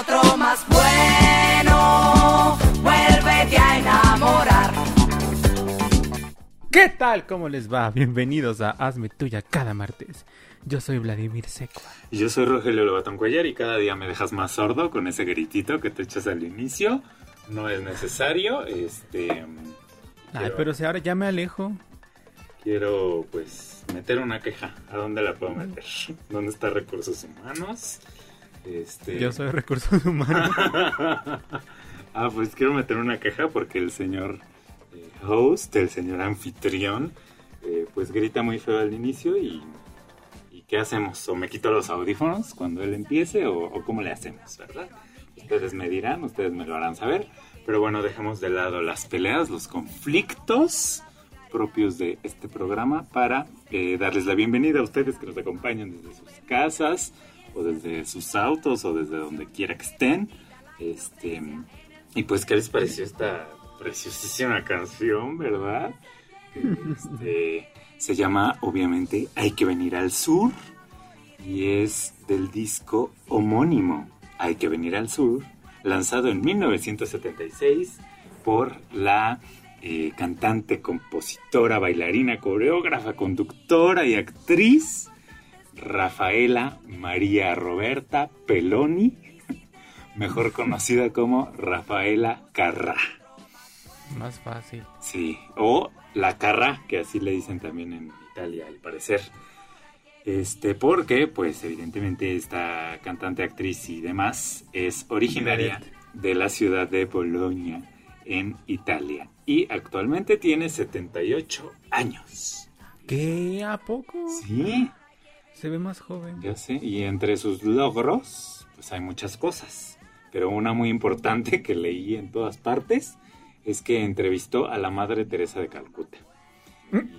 Otro más bueno. Vuélvete a enamorar. ¿Qué tal? ¿Cómo les va? Bienvenidos a Hazme Tuya cada martes. Yo soy Vladimir Secua. Y Yo soy Rogelio Lobatón Cuellar y cada día me dejas más sordo con ese gritito que te echas al inicio. No es necesario, este... Ay, quiero- pero si ahora ya me alejo. Quiero, pues, meter una queja. ¿A dónde la puedo meter? ¿Dónde está Recursos Humanos? Este... Yo soy recursos humanos. ah, pues quiero meter una queja porque el señor eh, host, el señor anfitrión, eh, pues grita muy feo al inicio y, y ¿qué hacemos? ¿O me quito los audífonos cuando él empiece o, o cómo le hacemos, verdad? Ustedes me dirán, ustedes me lo harán saber, pero bueno, dejemos de lado las peleas, los conflictos propios de este programa para eh, darles la bienvenida a ustedes que nos acompañan desde sus casas o desde sus autos o desde donde quiera que estén. Este, y pues, ¿qué les pareció esta preciosísima canción, verdad? Este, se llama, obviamente, Hay que venir al sur y es del disco homónimo Hay que venir al sur, lanzado en 1976 por la eh, cantante, compositora, bailarina, coreógrafa, conductora y actriz Rafaela María Roberta Peloni, mejor conocida como Rafaela Carrá. Más fácil. Sí, o la Carrá, que así le dicen también en Italia, al parecer. Este, porque, pues, evidentemente, esta cantante, actriz y demás es originaria de la ciudad de Bolonia, en Italia. Y actualmente tiene 78 años. ¿Qué? ¿A poco? Sí, Se ve más joven. ya sé. Y entre sus logros, pues hay muchas cosas. Pero una muy importante que leí en todas partes es que entrevistó a la Madre Teresa de Calcuta.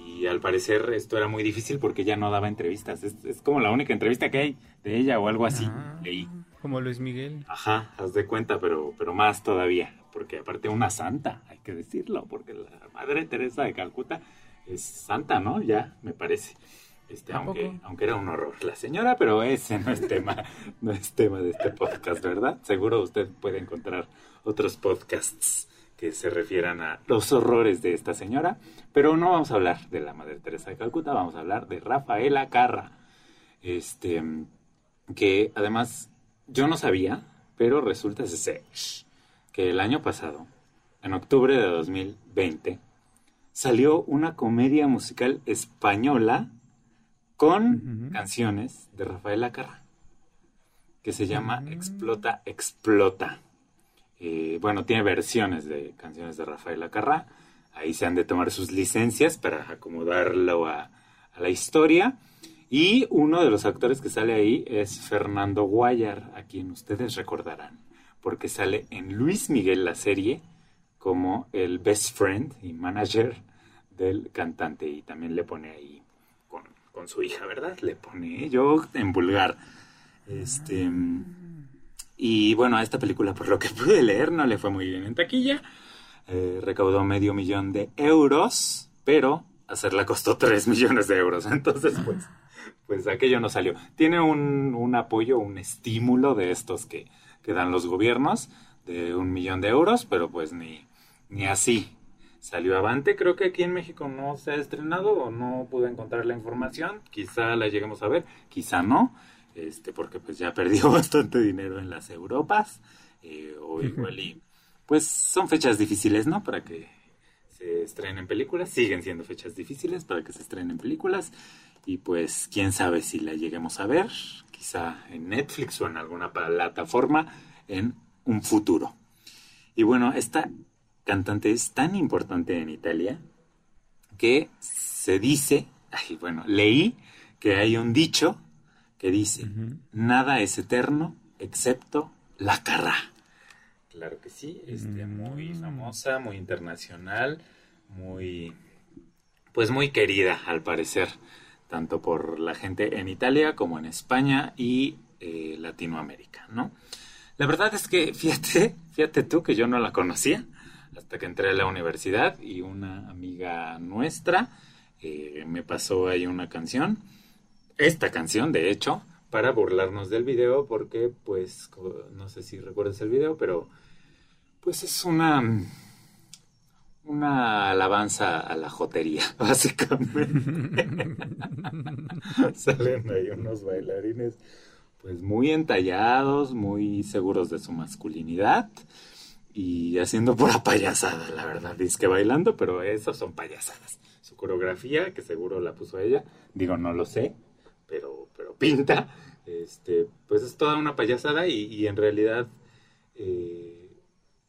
Y al parecer esto era muy difícil porque ella no daba entrevistas. Es, es como la única entrevista que hay de ella o algo así. Ah, Leí. Como Luis Miguel. Ajá, haz de cuenta, pero, pero más todavía. Porque aparte una santa, hay que decirlo, porque la Madre Teresa de Calcuta es santa, ¿no? Ya, me parece. Este, aunque era un horror la señora, pero ese no es tema, no es tema de este podcast, ¿verdad? Seguro usted puede encontrar otros podcasts que se refieran a los horrores de esta señora, pero no vamos a hablar de la Madre Teresa de Calcuta, vamos a hablar de Rafaela Carra. Este, que además yo no sabía, pero resulta ser que el año pasado, en octubre de 2020, salió una comedia musical española con canciones de Rafaela Carra, que se llama Mm. Explota, Explota. Eh, bueno, tiene versiones de canciones de Rafaela Carra. Ahí se han de tomar sus licencias para acomodarlo a, a la historia. Y uno de los actores que sale ahí es Fernando Guayar, a quien ustedes recordarán, porque sale en Luis Miguel la serie como el best friend y manager del cantante y también le pone ahí con, su hija, ¿verdad? Le pone yo en vulgar. Este y bueno, a esta película por lo que pude leer no le fue muy bien en taquilla. Eh, recaudó medio millón de euros, pero hacerla costó 3 millones de euros. Entonces, pues, pues aquello no salió. Tiene un, un apoyo, un estímulo de estos que, que dan los gobiernos de un millón de euros, pero pues ni, ni así salió avante. Creo que aquí en México no se ha estrenado o no pude encontrar la información. Quizá la lleguemos a ver, quizá no, este, porque pues ya perdió bastante dinero en las Europas. eh, o igual y pues son fechas difíciles, ¿no? Para que se se estrenen películas. Siguen siendo fechas difíciles para que se estrenen películas. Y pues quién sabe si la lleguemos a ver, quizá en Netflix o en alguna plataforma en un futuro. Y bueno, esta cantante es tan importante en Italia que se dice, ay, bueno, leí que hay un dicho que dice, nada es eterno excepto la carra. Claro que sí, este, muy Mm. famosa, muy internacional, muy, pues muy querida al parecer, tanto por la gente en Italia como en España y eh, Latinoamérica, ¿no? La verdad es que, fíjate, fíjate tú que yo no la conocía hasta que entré a la universidad y una amiga nuestra eh, me pasó ahí una canción, esta canción de hecho, para burlarnos del video porque pues no sé si recuerdas el video, pero pues es una una alabanza a la jotería, básicamente. Salen ahí unos bailarines pues muy entallados, muy seguros de su masculinidad y haciendo pura payasada, la verdad. Dice que bailando, pero esas son payasadas. Su coreografía, que seguro la puso ella, digo, no lo sé, pero, pero pinta, este, pues es toda una payasada y, y en realidad, eh,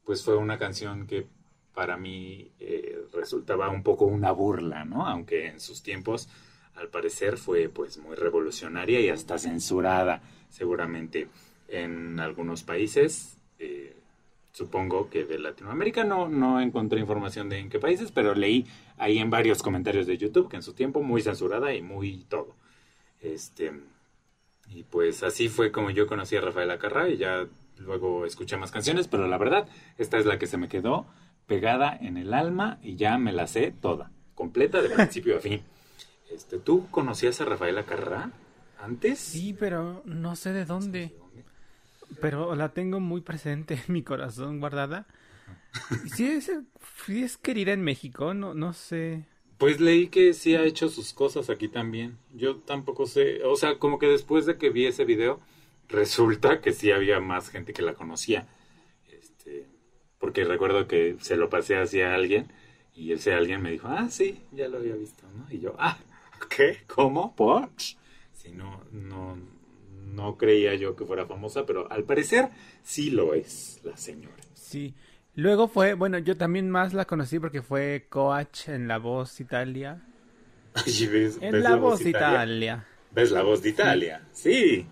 pues fue una canción que para mí eh, resultaba un poco una burla, ¿no? Aunque en sus tiempos, al parecer, fue pues muy revolucionaria y hasta censurada, seguramente en algunos países. eh, supongo que de Latinoamérica no, no encontré información de en qué países, pero leí ahí en varios comentarios de YouTube que en su tiempo muy censurada y muy todo. Este, y pues así fue como yo conocí a Rafaela Carrá y ya luego escuché más canciones, pero la verdad, esta es la que se me quedó pegada en el alma y ya me la sé toda, completa de principio a fin. Este, ¿Tú conocías a Rafaela Carrá antes? Sí, pero no sé de dónde. Pero la tengo muy presente en mi corazón guardada. Sí es, sí es querida en México, no, no sé. Pues leí que sí ha hecho sus cosas aquí también. Yo tampoco sé, o sea, como que después de que vi ese video, resulta que sí había más gente que la conocía. Este, porque recuerdo que se lo pasé hacia alguien y ese alguien me dijo, ah, sí, ya lo había visto, ¿no? Y yo, ah, ¿qué? ¿Cómo? ¿Por? Si no, no, no creía yo que fuera famosa, pero al parecer sí lo es la señora. Sí. Luego fue, bueno, yo también más la conocí porque fue Coach en La Voz Italia. ¿ves- En ves La, Voz Italia. ¿Ves la voz de Italia? Sí.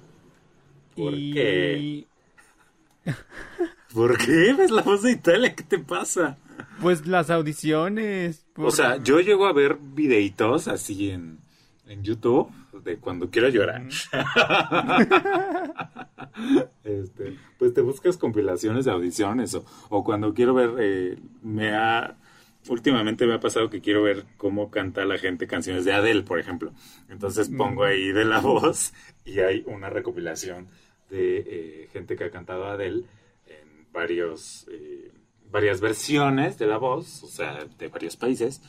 ¿Por y... qué? ¿Por qué ves la voz de Italia? ¿Qué te pasa? Pues las audiciones. O sea, yo llego a ver videitos así en, en YouTube de cuando quiero llorar. Este, pues te buscas compilaciones de audiciones o, o cuando quiero ver, eh, me ha, últimamente me ha pasado que quiero ver cómo canta la gente canciones de Adele, por ejemplo. Entonces pongo ahí de la voz y hay una recopilación de eh, gente que ha cantado Adele en varios, eh, varias versiones de la voz, o sea, de varios países.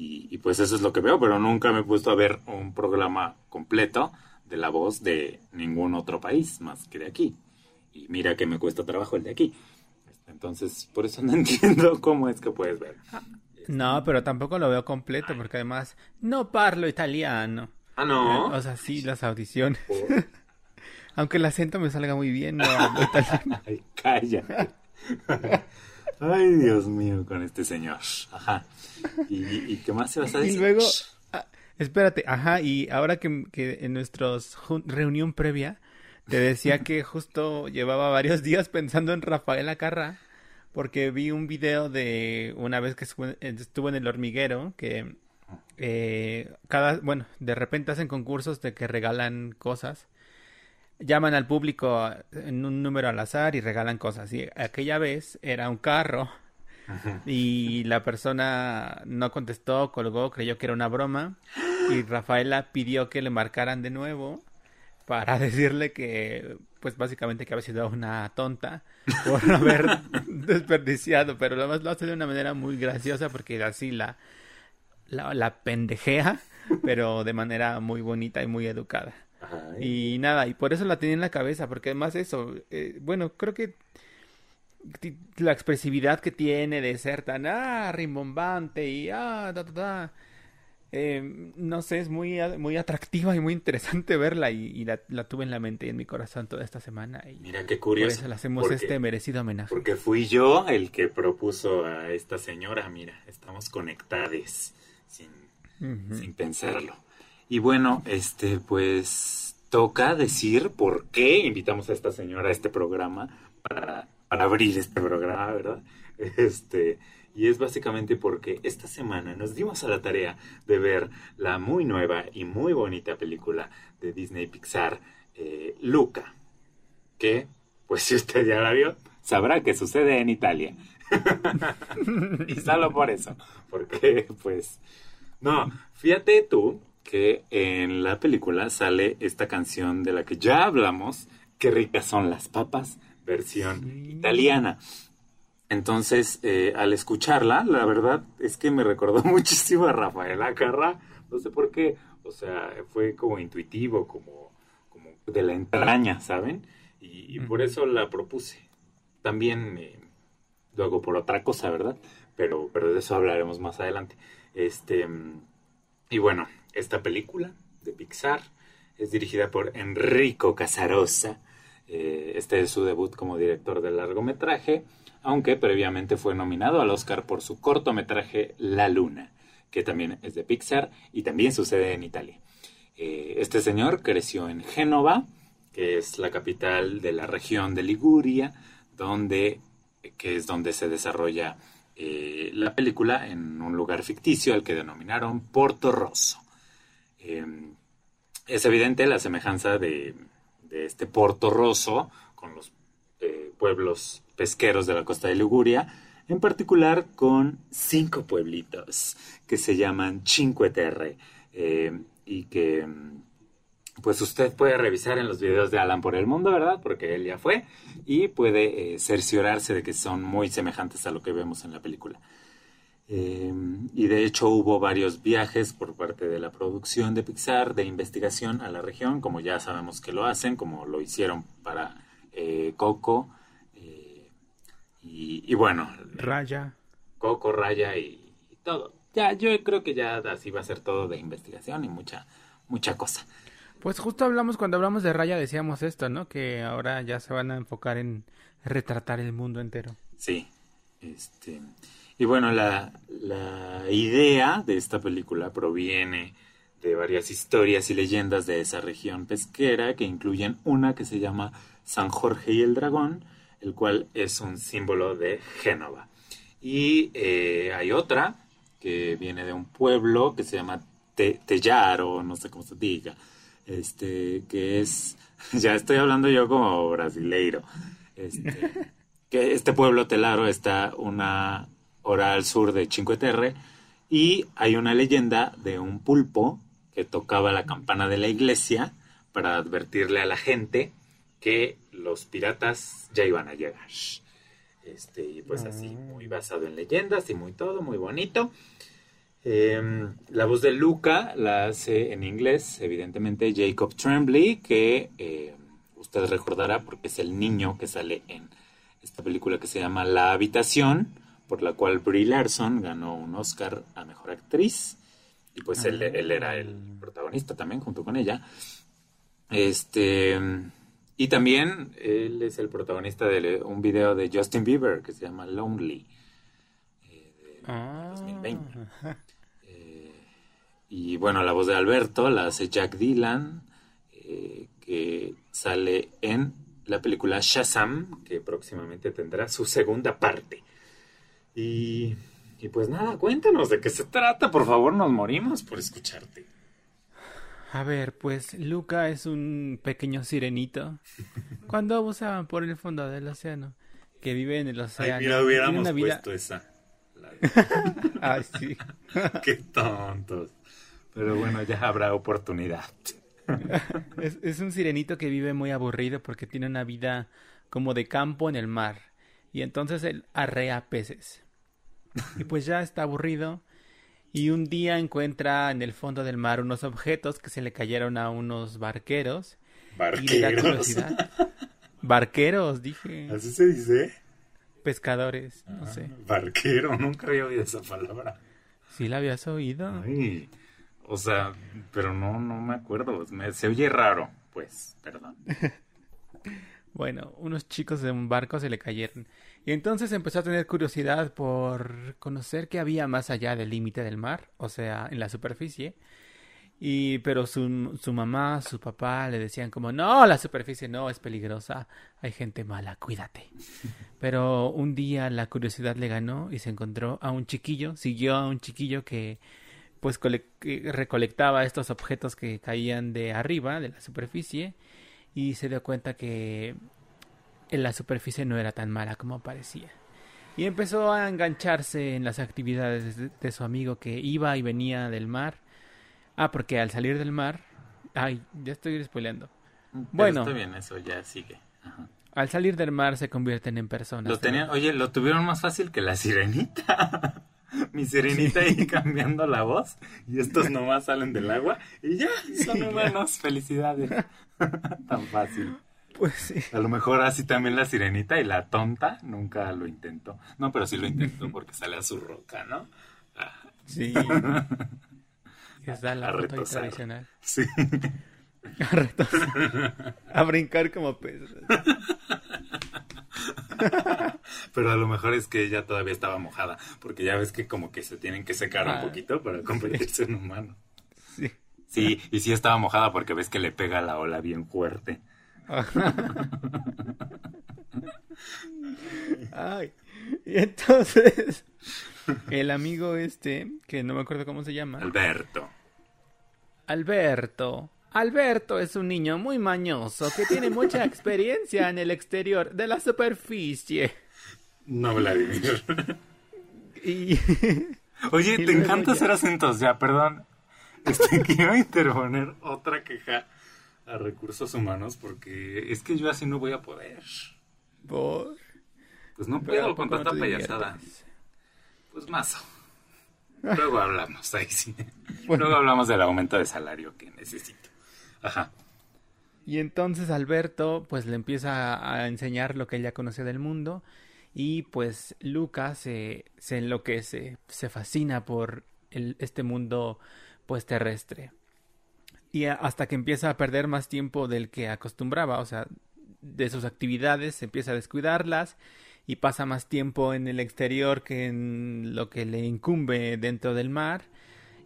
Y, y pues eso es lo que veo, pero nunca me he puesto a ver un programa completo de la voz de ningún otro país más que de aquí. Y mira que me cuesta trabajo el de aquí. Entonces, por eso no entiendo cómo es que puedes ver. No, pero tampoco lo veo completo porque además no parlo italiano. Ah, no. O sea, sí, las audiciones. Por- Aunque el acento me salga muy bien, no hablo italiano. Ay, cállate. Ay, Dios mío, con este señor. Ajá. ¿Y, y qué más se vas a Y decir? luego, ah, espérate, ajá, y ahora que, que en nuestros jun- reunión previa te decía que justo llevaba varios días pensando en Rafaela Carrá porque vi un video de una vez que estuvo estuvo en el hormiguero que eh, cada, bueno, de repente hacen concursos de que regalan cosas. Llaman al público en un número al azar y regalan cosas. Y aquella vez era un carro y la persona no contestó, colgó, creyó que era una broma y Rafaela pidió que le marcaran de nuevo para decirle que, pues básicamente que había sido una tonta por haber desperdiciado, pero lo más lo hace de una manera muy graciosa porque así la, la, la pendejea, pero de manera muy bonita y muy educada. Y nada, y por eso la tenía en la cabeza, porque además eso, eh, bueno, creo que la expresividad que tiene de ser tan ah, rimbombante y ah, ta, ta, ta. Eh, no sé, es muy, muy atractiva y muy interesante verla y, y la, la tuve en la mente y en mi corazón toda esta semana y Mira qué por curioso. eso le hacemos porque- este merecido homenaje. Porque fui yo el que propuso a esta señora, mira, estamos conectados sin, sin pensarlo. Y bueno, este, pues toca decir por qué invitamos a esta señora a este programa para, para abrir este programa, ¿verdad? Este, y es básicamente porque esta semana nos dimos a la tarea de ver la muy nueva y muy bonita película de Disney Pixar, eh, Luca, que, pues si usted ya la vio, sabrá que sucede en Italia. y solo por eso, porque pues no, fíjate tú que en la película sale esta canción de la que ya hablamos, Qué ricas son las papas, versión Sí. italiana. Entonces, eh, al escucharla, la verdad es que me recordó muchísimo a Rafaela Carrá, no sé por qué, o sea, fue como intuitivo, como, como de la entraña, ¿saben? Y, y por eso la propuse. También eh, lo hago por otra cosa, ¿verdad? Pero, pero de eso hablaremos más adelante. Este, mm, y bueno, esta película de Pixar es dirigida por Enrico Casarosa. Eh, este es su debut como director de largometraje, aunque previamente fue nominado al Oscar por su cortometraje La Luna, que también es de Pixar y también sucede en Italia. Eh, este señor creció en Génova, que es la capital de la región de Liguria, donde, que es donde se desarrolla eh, la película en un lugar ficticio al que denominaron Porto Rosso. Eh, es evidente la semejanza de, este Porto Rosso con los eh, pueblos pesqueros de la costa de Liguria, en particular con cinco pueblitos que se llaman Cinque Terre eh, y que mm, pues usted puede revisar en los videos de Alan por el mundo, ¿verdad? Porque él ya fue y puede eh, cerciorarse de que son muy semejantes a lo que vemos en la película. Eh, y de hecho hubo varios viajes por parte de la producción de Pixar de investigación a la región, como ya sabemos que lo hacen, como lo hicieron para eh, Coco. eh, y, y bueno, Raya. Coco, Raya y, y todo. Ya, yo creo que ya así va a ser todo de investigación y mucha, mucha cosa. Pues justo hablamos, cuando hablamos de Raya decíamos esto, ¿no? Que ahora ya se van a enfocar en retratar el mundo entero. Sí. Este, y bueno, la, la idea de esta película proviene de varias historias y leyendas de esa región pesquera que incluyen una que se llama San Jorge y el Dragón, el cual es un símbolo de Génova. Y eh, hay otra que viene de un pueblo que se llama Te- Tellaro, no sé cómo se diga, este, que es, ya estoy hablando yo como brasileiro, este, que este pueblo telaro está una hora al sur de Cinque Terre y hay una leyenda de un pulpo que tocaba la campana de la iglesia para advertirle a la gente que los piratas ya iban a llegar. Este, y pues así, muy basado en leyendas y muy todo, muy bonito. Eh, la voz de Luca la hace en inglés, evidentemente, Jacob Tremblay, que eh, usted recordará porque es el niño que sale en esta película que se llama La Habitación, por la cual Brie Larson ganó un Oscar a Mejor Actriz. Y pues él, él era el protagonista también, junto con ella. Este. Y también él es el protagonista de un video de Justin Bieber que se llama Lonely. eh, de Ah. 2020. Eh, y bueno, la voz de Alberto la hace Jack Dylan, eh, que sale en la película Shazam, que próximamente tendrá su segunda parte. Y, y pues nada, cuéntanos de qué se trata, por favor, nos morimos por escucharte. A ver, pues Luca es un pequeño sirenito. Cuando buceaban por el fondo del océano, que vive en el océano. Tiene una vida- esa. Ay, sí. qué tontos. Pero bueno, ya habrá oportunidad. Es, es un sirenito que vive muy aburrido porque tiene una vida como de campo en el mar. Y entonces él arrea peces. Y pues ya está aburrido. Y un día encuentra en el fondo del mar unos objetos que se le cayeron a unos barqueros. Y Barqueros. curiosidad. Barqueros, dije. ¿Así se dice? pescadores, no Ah, sé. Barquero, nunca había oído esa palabra. ¿Sí la habías oído? Ay, o sea, pero no, no me acuerdo. Me- se oye raro, pues, perdón. Bueno, unos chicos de un barco se le cayeron. Y entonces empezó a tener curiosidad por conocer qué había más allá del límite del mar, o sea, en la superficie. Y pero su, su mamá, su papá le decían como, no, la superficie no, es peligrosa, hay gente mala, cuídate. Pero un día la curiosidad le ganó y se encontró a un chiquillo, siguió a un chiquillo que pues que recolectaba estos objetos que caían de arriba, de la superficie, y se dio cuenta que en la superficie no era tan mala como parecía. Y empezó a engancharse en las actividades de, de su amigo que iba y venía del mar. Ah, porque al salir del mar... Ay, ya estoy spoileando. Pero Bueno. Está bien, eso ya sigue. Ajá. Al salir del mar se convierten en personas. Lo tenían, oye, lo tuvieron más fácil que la sirenita. Mi sirenita ahí cambiando la voz y estos nomás salen del agua y ya son humanos. Felicidades. Tan fácil. Pues sí. A lo mejor así también la sirenita y la tonta nunca lo intentó. No, pero sí lo intentó porque sale a su roca, ¿no? Ah, Sí. Está la A foto tradicional. sí. A retosar. A brincar como pez. Pero a lo mejor es que ella todavía estaba mojada, porque ya ves que como que se tienen que secar Ah, un poquito para convertirse en humano. Sí. Sí, y sí estaba mojada porque ves que le pega la ola bien fuerte. Ay. Y entonces, el amigo este, que no me acuerdo cómo se llama, Alberto. Alberto. Alberto es un niño muy mañoso que tiene mucha experiencia en el exterior de la superficie. No, Vladimir. Y Oye, Y te encanta ya. hacer acentos, ya, perdón. Este, quiero interponer otra queja a recursos humanos porque es que yo así no voy a poder. por Pues no puedo ¿a con tanta payasada. Pues mazo. Luego hablamos, ahí sí. Bueno. Luego hablamos del aumento de salario que necesito. Ajá. Y entonces Alberto pues le empieza a enseñar lo que ella conoce del mundo y pues Lucas se, se enloquece, se fascina por el- este mundo pues terrestre. Y hasta que empieza a perder más tiempo del que acostumbraba, o sea, de sus actividades, empieza a descuidarlas y pasa más tiempo en el exterior que en lo que le incumbe dentro del mar.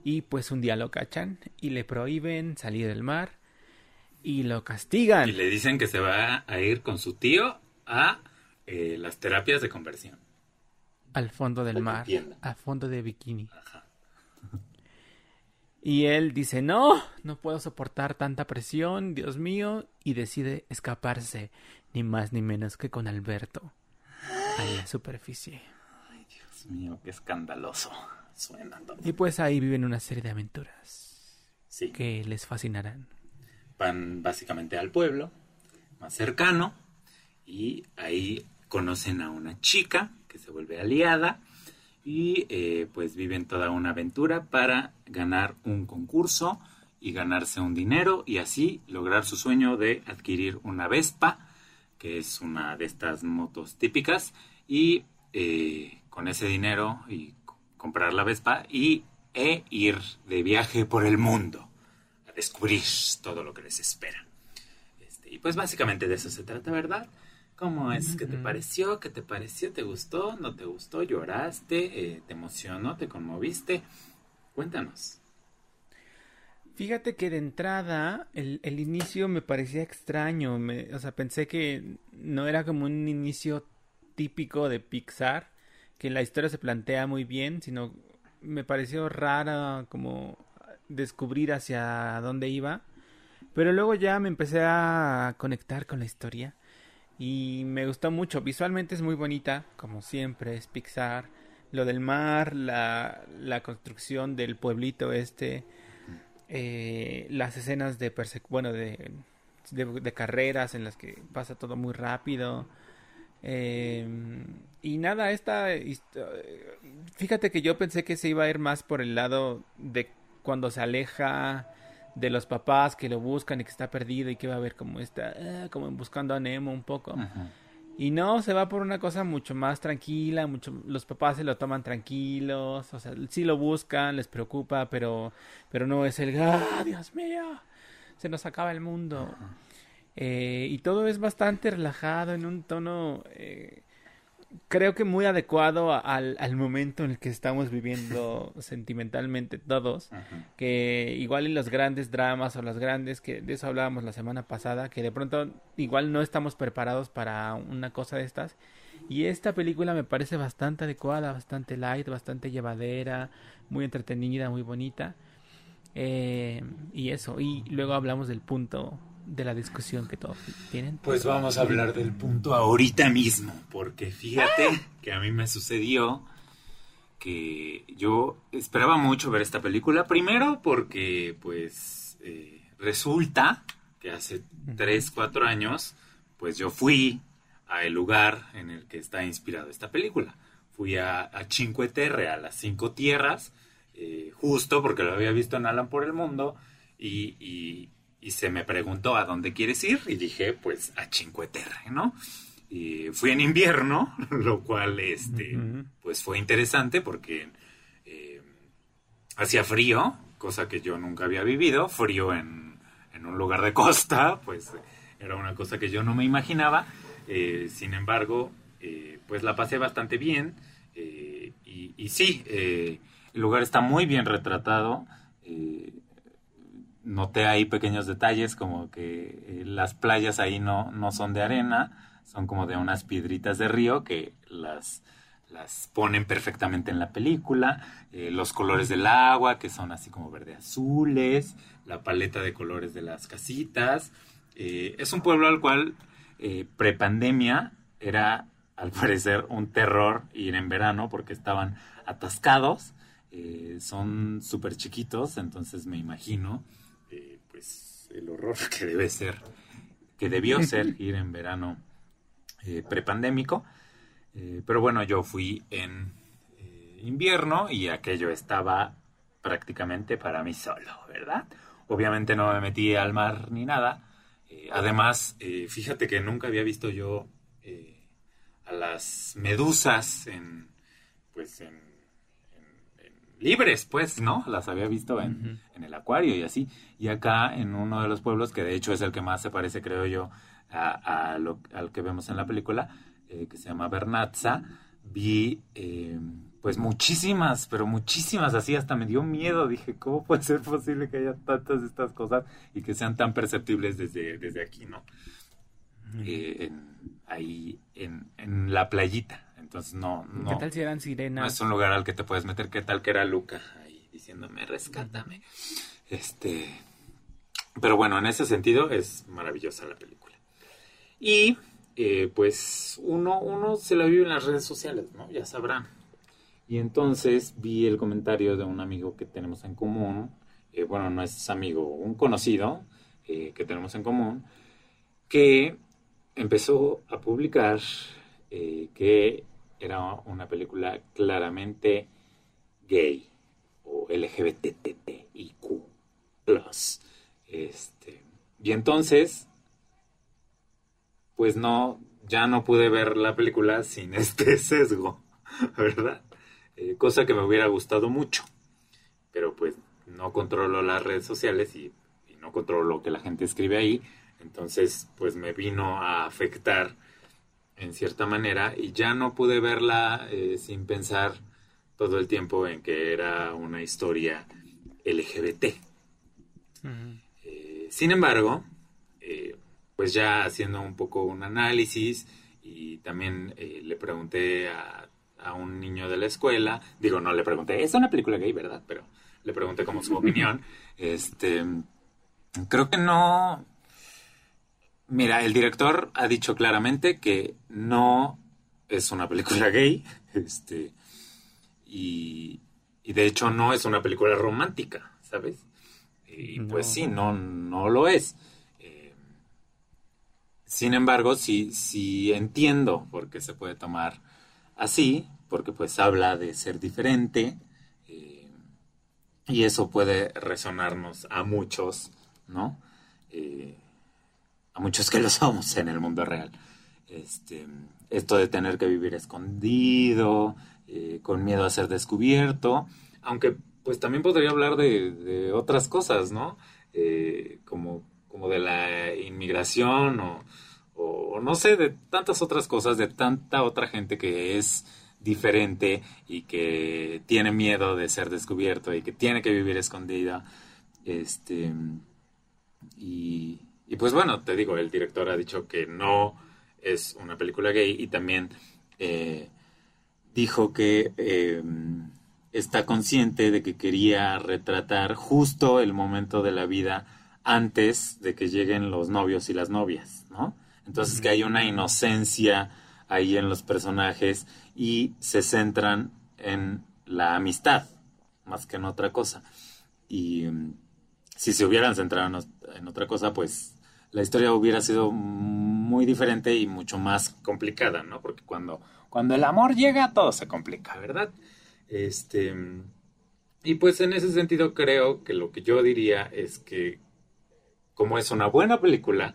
Y pues un día lo cachan y le prohíben salir del mar y lo castigan. Y le dicen que se va a ir con su tío a eh, las terapias de conversión. al fondo del mar, al fondo de bikini. Ajá. Y él dice, no, no puedo soportar tanta presión, Dios mío, y decide escaparse, ni más ni menos que con Alberto, a la superficie. Dios mío, qué escandaloso. Suena. todo. Y pues ahí viven una serie de aventuras Sí. que les fascinarán. Van básicamente al pueblo más cercano y ahí conocen a una chica que se vuelve aliada y eh, pues viven toda una aventura para ganar un concurso y ganarse un dinero y así lograr su sueño de adquirir una Vespa, que es una de estas motos típicas, y eh, con ese dinero comprar la Vespa y e ir de viaje por el mundo a descubrir todo lo que les espera. Este, y pues básicamente de eso se trata, ¿verdad? ¿Cómo es? ¿Qué te pareció? ¿Qué te pareció? ¿Te gustó? ¿No te gustó? ¿Lloraste? Eh, ¿Te emocionó? ¿Te conmoviste? Cuéntanos. Fíjate que de entrada el, el inicio me parecía extraño, me- o sea, pensé que no era como un inicio típico de Pixar, que la historia se plantea muy bien, sino me pareció rara como descubrir hacia dónde iba, pero luego ya me empecé a conectar con la historia y me gustó mucho, visualmente es muy bonita, como siempre, es Pixar, lo del mar, la, la construcción del pueblito este eh, las escenas de bueno de, de, carreras en las que pasa todo muy rápido. Eh, y nada esta fíjate que yo pensé que se iba a ir más por el lado de cuando se aleja de los papás que lo buscan y que está perdido y que va a ver como está ah, como buscando a Nemo un poco Y no, se va por una cosa mucho más tranquila, mucho, los papás se lo toman tranquilos, o sea, sí lo buscan, les preocupa, pero, pero no es el, ¡ah, Dios mío! Se nos acaba el mundo. Eh, y todo es bastante relajado, en un tono, eh, creo que muy adecuado al, al momento en el que estamos viviendo sentimentalmente todos, Ajá. que igual en los grandes dramas o las grandes, que de eso hablábamos la semana pasada, que de pronto igual no estamos preparados para una cosa de estas. Y esta película me parece bastante adecuada, bastante light, bastante llevadera, muy entretenida, muy bonita. Eh, y eso, y luego hablamos del punto de la discusión que todos tienen. Pues vamos a hablar del punto ahorita mismo, porque fíjate que a mí me sucedió que yo esperaba mucho ver esta película, primero porque pues eh, resulta que hace 3, 4 años, pues yo fui a el lugar en el que está inspirada esta película. Fui a, a Cinque Terre, a las cinco tierras, eh, justo porque lo había visto en Alan por el Mundo, y, y- y se me preguntó a dónde quieres ir, y dije, pues a Cinque Terre, ¿no? Y fui en invierno, lo cual, este, pues fue interesante porque eh, hacía frío, cosa que yo nunca había vivido, frío en, en un lugar de costa, pues era una cosa que yo no me imaginaba. Eh, sin embargo, eh, pues la pasé bastante bien y, y sí, eh, el lugar está muy bien retratado. eh, noté ahí pequeños detalles como que eh, las playas ahí no, no son de arena, son como de unas piedritas de río que las, las ponen perfectamente en la película, eh, los colores del agua que son así como verde azules, la paleta de colores de las casitas. Eh, es un pueblo al cual prepandemia era al parecer un terror ir en verano porque estaban atascados. Son súper chiquitos, entonces me imagino pues el horror que debe ser, que debió ser ir en verano eh, prepandémico. Eh, pero bueno, yo fui en eh, invierno y aquello estaba prácticamente para mí solo, ¿verdad? Obviamente no me metí al mar ni nada. Además, eh, fíjate que nunca había visto yo eh, a las medusas en, pues en libres, pues, ¿no? Las había visto en, en el acuario y así. Y acá en uno de los pueblos, que de hecho es el que más se parece, creo yo, a, a lo- al que vemos en la película, eh, que se llama Bernatza, vi eh, pues muchísimas, pero muchísimas, así hasta me dio miedo. Dije, ¿cómo puede ser posible que haya tantas de estas cosas y que sean tan perceptibles desde, desde aquí, ¿no? Eh, en- ahí en, en la playita. Entonces no, no, ¿Qué tal si eran no sirenas? es un lugar al que te puedes meter. ¿Qué tal que era Luca ahí diciéndome, rescátame? Este, pero bueno, en ese sentido es maravillosa la película. Y eh, pues uno, uno se la vive en las redes sociales, ¿no? Ya sabrán. Y entonces vi el comentario de un amigo que tenemos en común, eh, bueno, no es amigo, un conocido eh, que tenemos en común, que empezó a publicar eh, que era una película claramente gay o LGBTTIQ+. Este, y entonces, pues no, ya no pude ver la película sin este sesgo, ¿verdad? Eh, cosa que me hubiera gustado mucho. Pero pues no controlo las redes sociales y, y no controlo lo que la gente escribe ahí. Entonces, pues me vino a afectar en cierta manera y ya no pude verla eh, sin pensar todo el tiempo en que era una historia LGBT. Eh, sin embargo, eh, pues ya haciendo un poco un análisis y también le pregunté a, a un niño de la escuela, digo, no le pregunté, es una película gay, ¿verdad? Pero le pregunté como su opinión. Este, creo que no. Mira, el director ha dicho claramente que no es una película gay, este, y, y de hecho no es una película romántica, ¿sabes? Y No. pues sí, no, no lo es. Eh, sin embargo, sí, sí entiendo por qué se puede tomar así, porque pues habla de ser diferente eh, y eso puede resonarnos a muchos, ¿no? Eh, a muchos que lo somos en el mundo real. este, esto de tener que vivir escondido, eh, con miedo a ser descubierto, aunque pues también podría hablar de, otras cosas, ¿no? Eh, como, como de la inmigración o, o no sé, de tantas otras cosas, de tanta otra gente que es diferente y que tiene miedo de ser descubierto y que tiene que vivir escondida. Este, y, y pues bueno, te digo, el director ha dicho que no es una película gay y también eh, dijo que eh, está consciente de que quería retratar justo el momento de la vida antes de que lleguen los novios y las novias, ¿no? Entonces que hay una inocencia ahí en los personajes y se centran en la amistad más que en otra cosa. Y mm, si se hubieran centrado en, en otra cosa, pues la historia hubiera sido muy diferente y mucho más complicada, ¿no? Porque cuando, cuando el amor llega, todo se complica, ¿verdad? Este. Y pues en ese sentido creo que lo que yo diría es que como es una buena película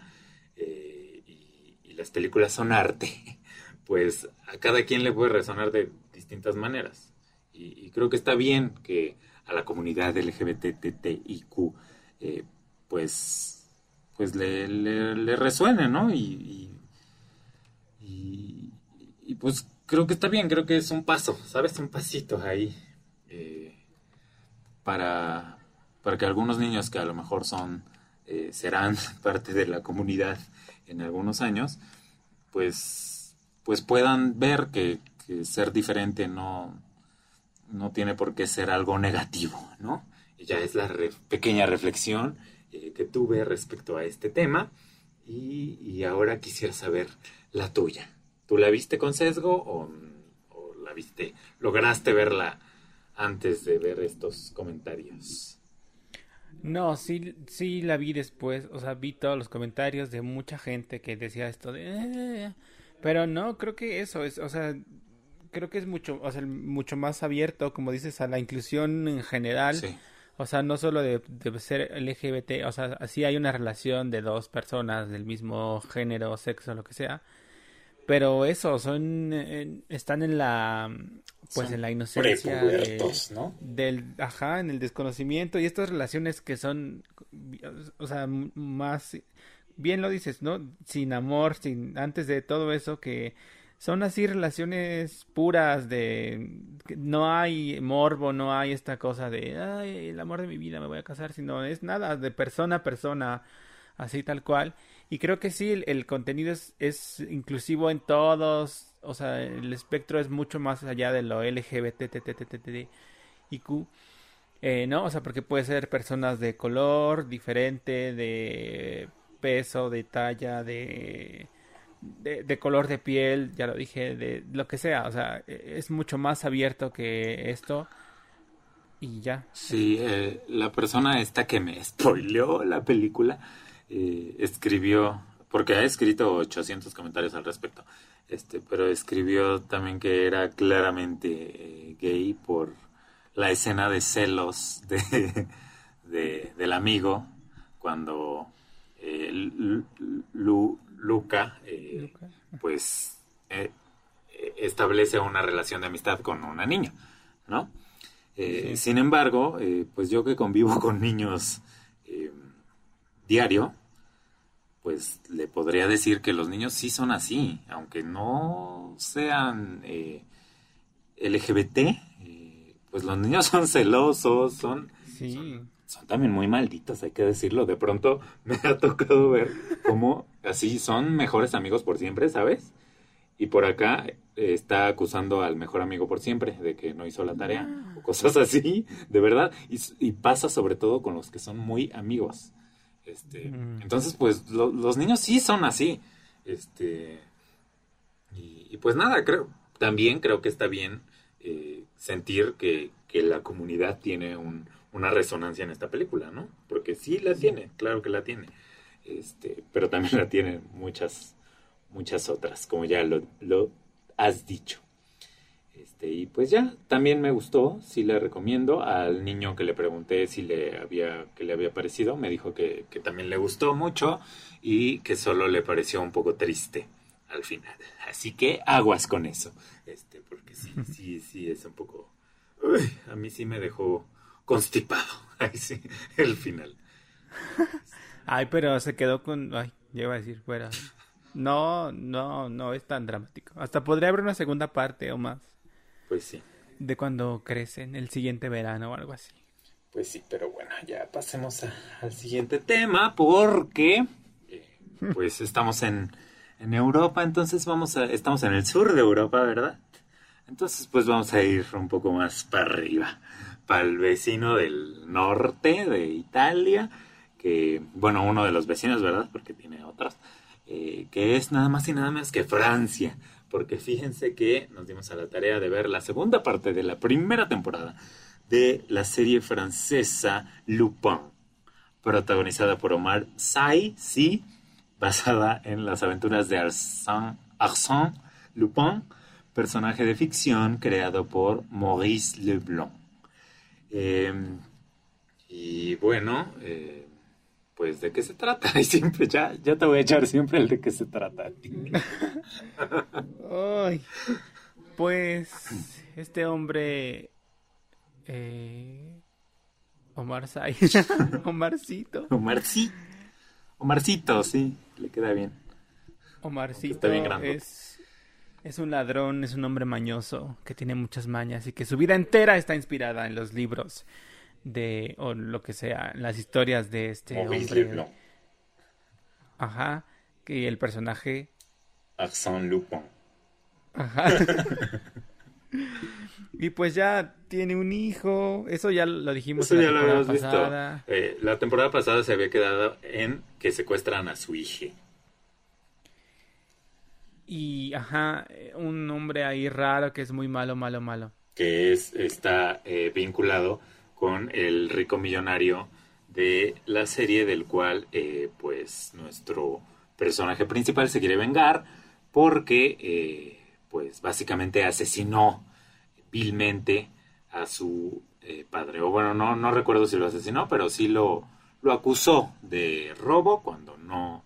eh, y, las películas son arte, pues a cada quien le puede resonar de distintas maneras. Y, y creo que está bien que a la comunidad LGBTTIQ eh, pues pues le, le, resuene, ¿no? Y, y, pues creo que está bien, creo que es un paso, ¿sabes? Un pasito ahí eh, para, para que algunos niños que a lo mejor son, eh, serán parte de la comunidad en algunos años, pues, pues puedan ver que, ser diferente no, no tiene por qué ser algo negativo, ¿no? Ya es la pequeña reflexión eh, que tuve respecto a este tema y, y, ahora quisiera saber la tuya. ¿Tú la viste con sesgo o, o, la viste, lograste verla antes de ver estos comentarios? No, sí, sí la vi después, o sea, vi todos los comentarios de mucha gente que decía esto de... Eh", pero no, creo que eso es, o sea, creo que es mucho, o sea, mucho más abierto, como dices, a la inclusión en general. Sí. O sea, no solo de, de, ser LGBT, o sea, sí hay una relación de dos personas del mismo género, sexo, lo que sea. Pero eso, son, están en la, pues Son en la inocencia de, ¿no? del, ajá, en el desconocimiento y estas relaciones que son, o sea, más, bien lo dices, ¿no? Sin amor, sin, antes de todo eso que son así relaciones puras de no hay morbo, no hay esta cosa de ay, el amor de mi vida me voy a casar, sino es nada de persona a persona, así tal cual. Y creo que sí, el, el contenido es, es, inclusivo en todos, o sea, el espectro es mucho más allá de lo LGBTTTTTIQ. Eh, ¿no? O sea, porque puede ser personas de color diferente, de peso, de talla, de de, color de piel, ya lo dije, de lo que sea, o sea, es mucho más abierto que esto y ya. Sí, eh, la persona esta que me spoileó la película eh, escribió, porque ha escrito 800 comentarios al respecto, este, pero escribió también que era claramente eh, gay por la escena de celos de, de del amigo cuando Lu, Luca, eh, Luca, pues eh, establece una relación de amistad con una niña, ¿no? Eh, sí. Sin embargo, pues yo que convivo con niños diario, pues le podría decir que los niños sí son así, aunque no sean LGBT, pues los niños son celosos, son, sí. son son también muy malditos, hay que decirlo. De pronto me ha tocado ver cómo así son mejores amigos por siempre, ¿sabes? Y por acá eh, está acusando al mejor amigo por siempre de que no hizo la tarea o cosas así, de verdad. Y, y, pasa sobre todo con los que son muy amigos. Este, mm. Entonces, pues lo, los niños sí son así. Este, y, y, pues nada, creo, también creo que está bien eh, sentir que, que la comunidad tiene un, una resonancia en esta película, ¿no? Porque sí la tiene, claro que la tiene. Este, pero también la tienen muchas, muchas otras, como ya lo, lo has dicho. Este, y pues ya, también me gustó, sí le recomiendo. Al niño que le pregunté si le había, que le había parecido, me dijo que, que también le gustó mucho y que solo le pareció un poco triste al final. Así que aguas con eso. Este, porque sí, sí, sí, es un poco. Uy, a mí sí me dejó constipado. Ay, sí, el final. Ay, pero se quedó con. Ay, yo iba a decir fuera. No, no, no es tan dramático. Hasta podría haber una segunda parte o más. Pues sí. De cuando crecen, el siguiente verano o algo así. Pues sí, pero bueno, ya pasemos a- al siguiente tema porque eh, pues estamos en, en Europa, entonces vamos a, estamos en el sur de Europa, ¿verdad? Entonces pues vamos a ir un poco más para arriba, para el vecino del norte de Italia, que bueno, uno de los vecinos, ¿verdad? Porque tiene otros, eh, que es nada más y nada menos que Francia, porque fíjense que nos dimos a la tarea de ver la segunda parte de la primera temporada de la serie francesa Lupin, protagonizada por Omar Sy, sí, basada en las aventuras de Arsène, Arsène Lupin, personaje de ficción creado por Maurice Leblanc. Eh, y bueno, eh, pues de qué se trata. Y siempre ya, ya te voy a echar siempre el de qué se trata. Ay, pues este hombre eh, Omar Say, Omarcito, Omarci- Omarcito, sí, le queda bien. Omarcito Está bien grande. es es un ladrón, es un hombre mañoso que tiene muchas mañas y que su vida entera está inspirada en los libros de o lo que sea, en las historias de este hombre. Leblanc, Ajá, que el personaje Arsène Lupin. Ajá. y pues ya tiene un hijo. Eso ya lo dijimos Eso en ya la lo temporada habíamos visto. pasada. Eh, la temporada pasada se había quedado en que secuestran a su hija. Y ajá, eh, un hombre ahí raro que es muy malo, malo, malo. que es, está eh, vinculado con el rico millonario de la serie del cual eh, pues nuestro personaje principal se quiere vengar porque eh, pues básicamente asesinó vilmente a su eh, padre o bueno no no recuerdo si lo asesinó pero sí lo lo acusó de robo cuando no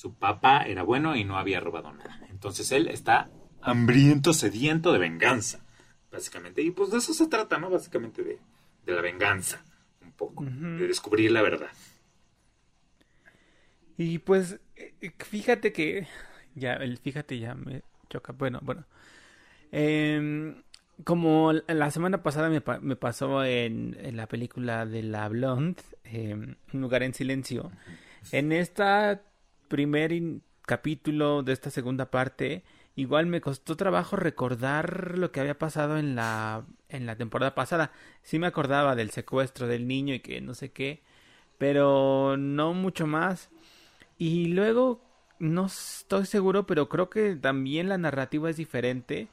su papá era bueno y no había robado nada entonces él está hambriento sediento de venganza básicamente. Y pues de eso se trata, ¿no? Básicamente de, de la venganza, un poco, de descubrir la verdad. Y pues, eh, fíjate que. Ya, el fíjate ya me choca. Bueno, bueno. Em, como la semana pasada me, pa- me pasó en, en la película de La Blonde, em, Un lugar en silencio. En este primer capítulo de esta segunda parte, igual me costó trabajo recordar lo que había pasado en la, en la temporada pasada. Sí me acordaba del secuestro del niño y que no sé qué, pero no mucho más. Y luego, no estoy seguro, pero creo que también la narrativa es diferente,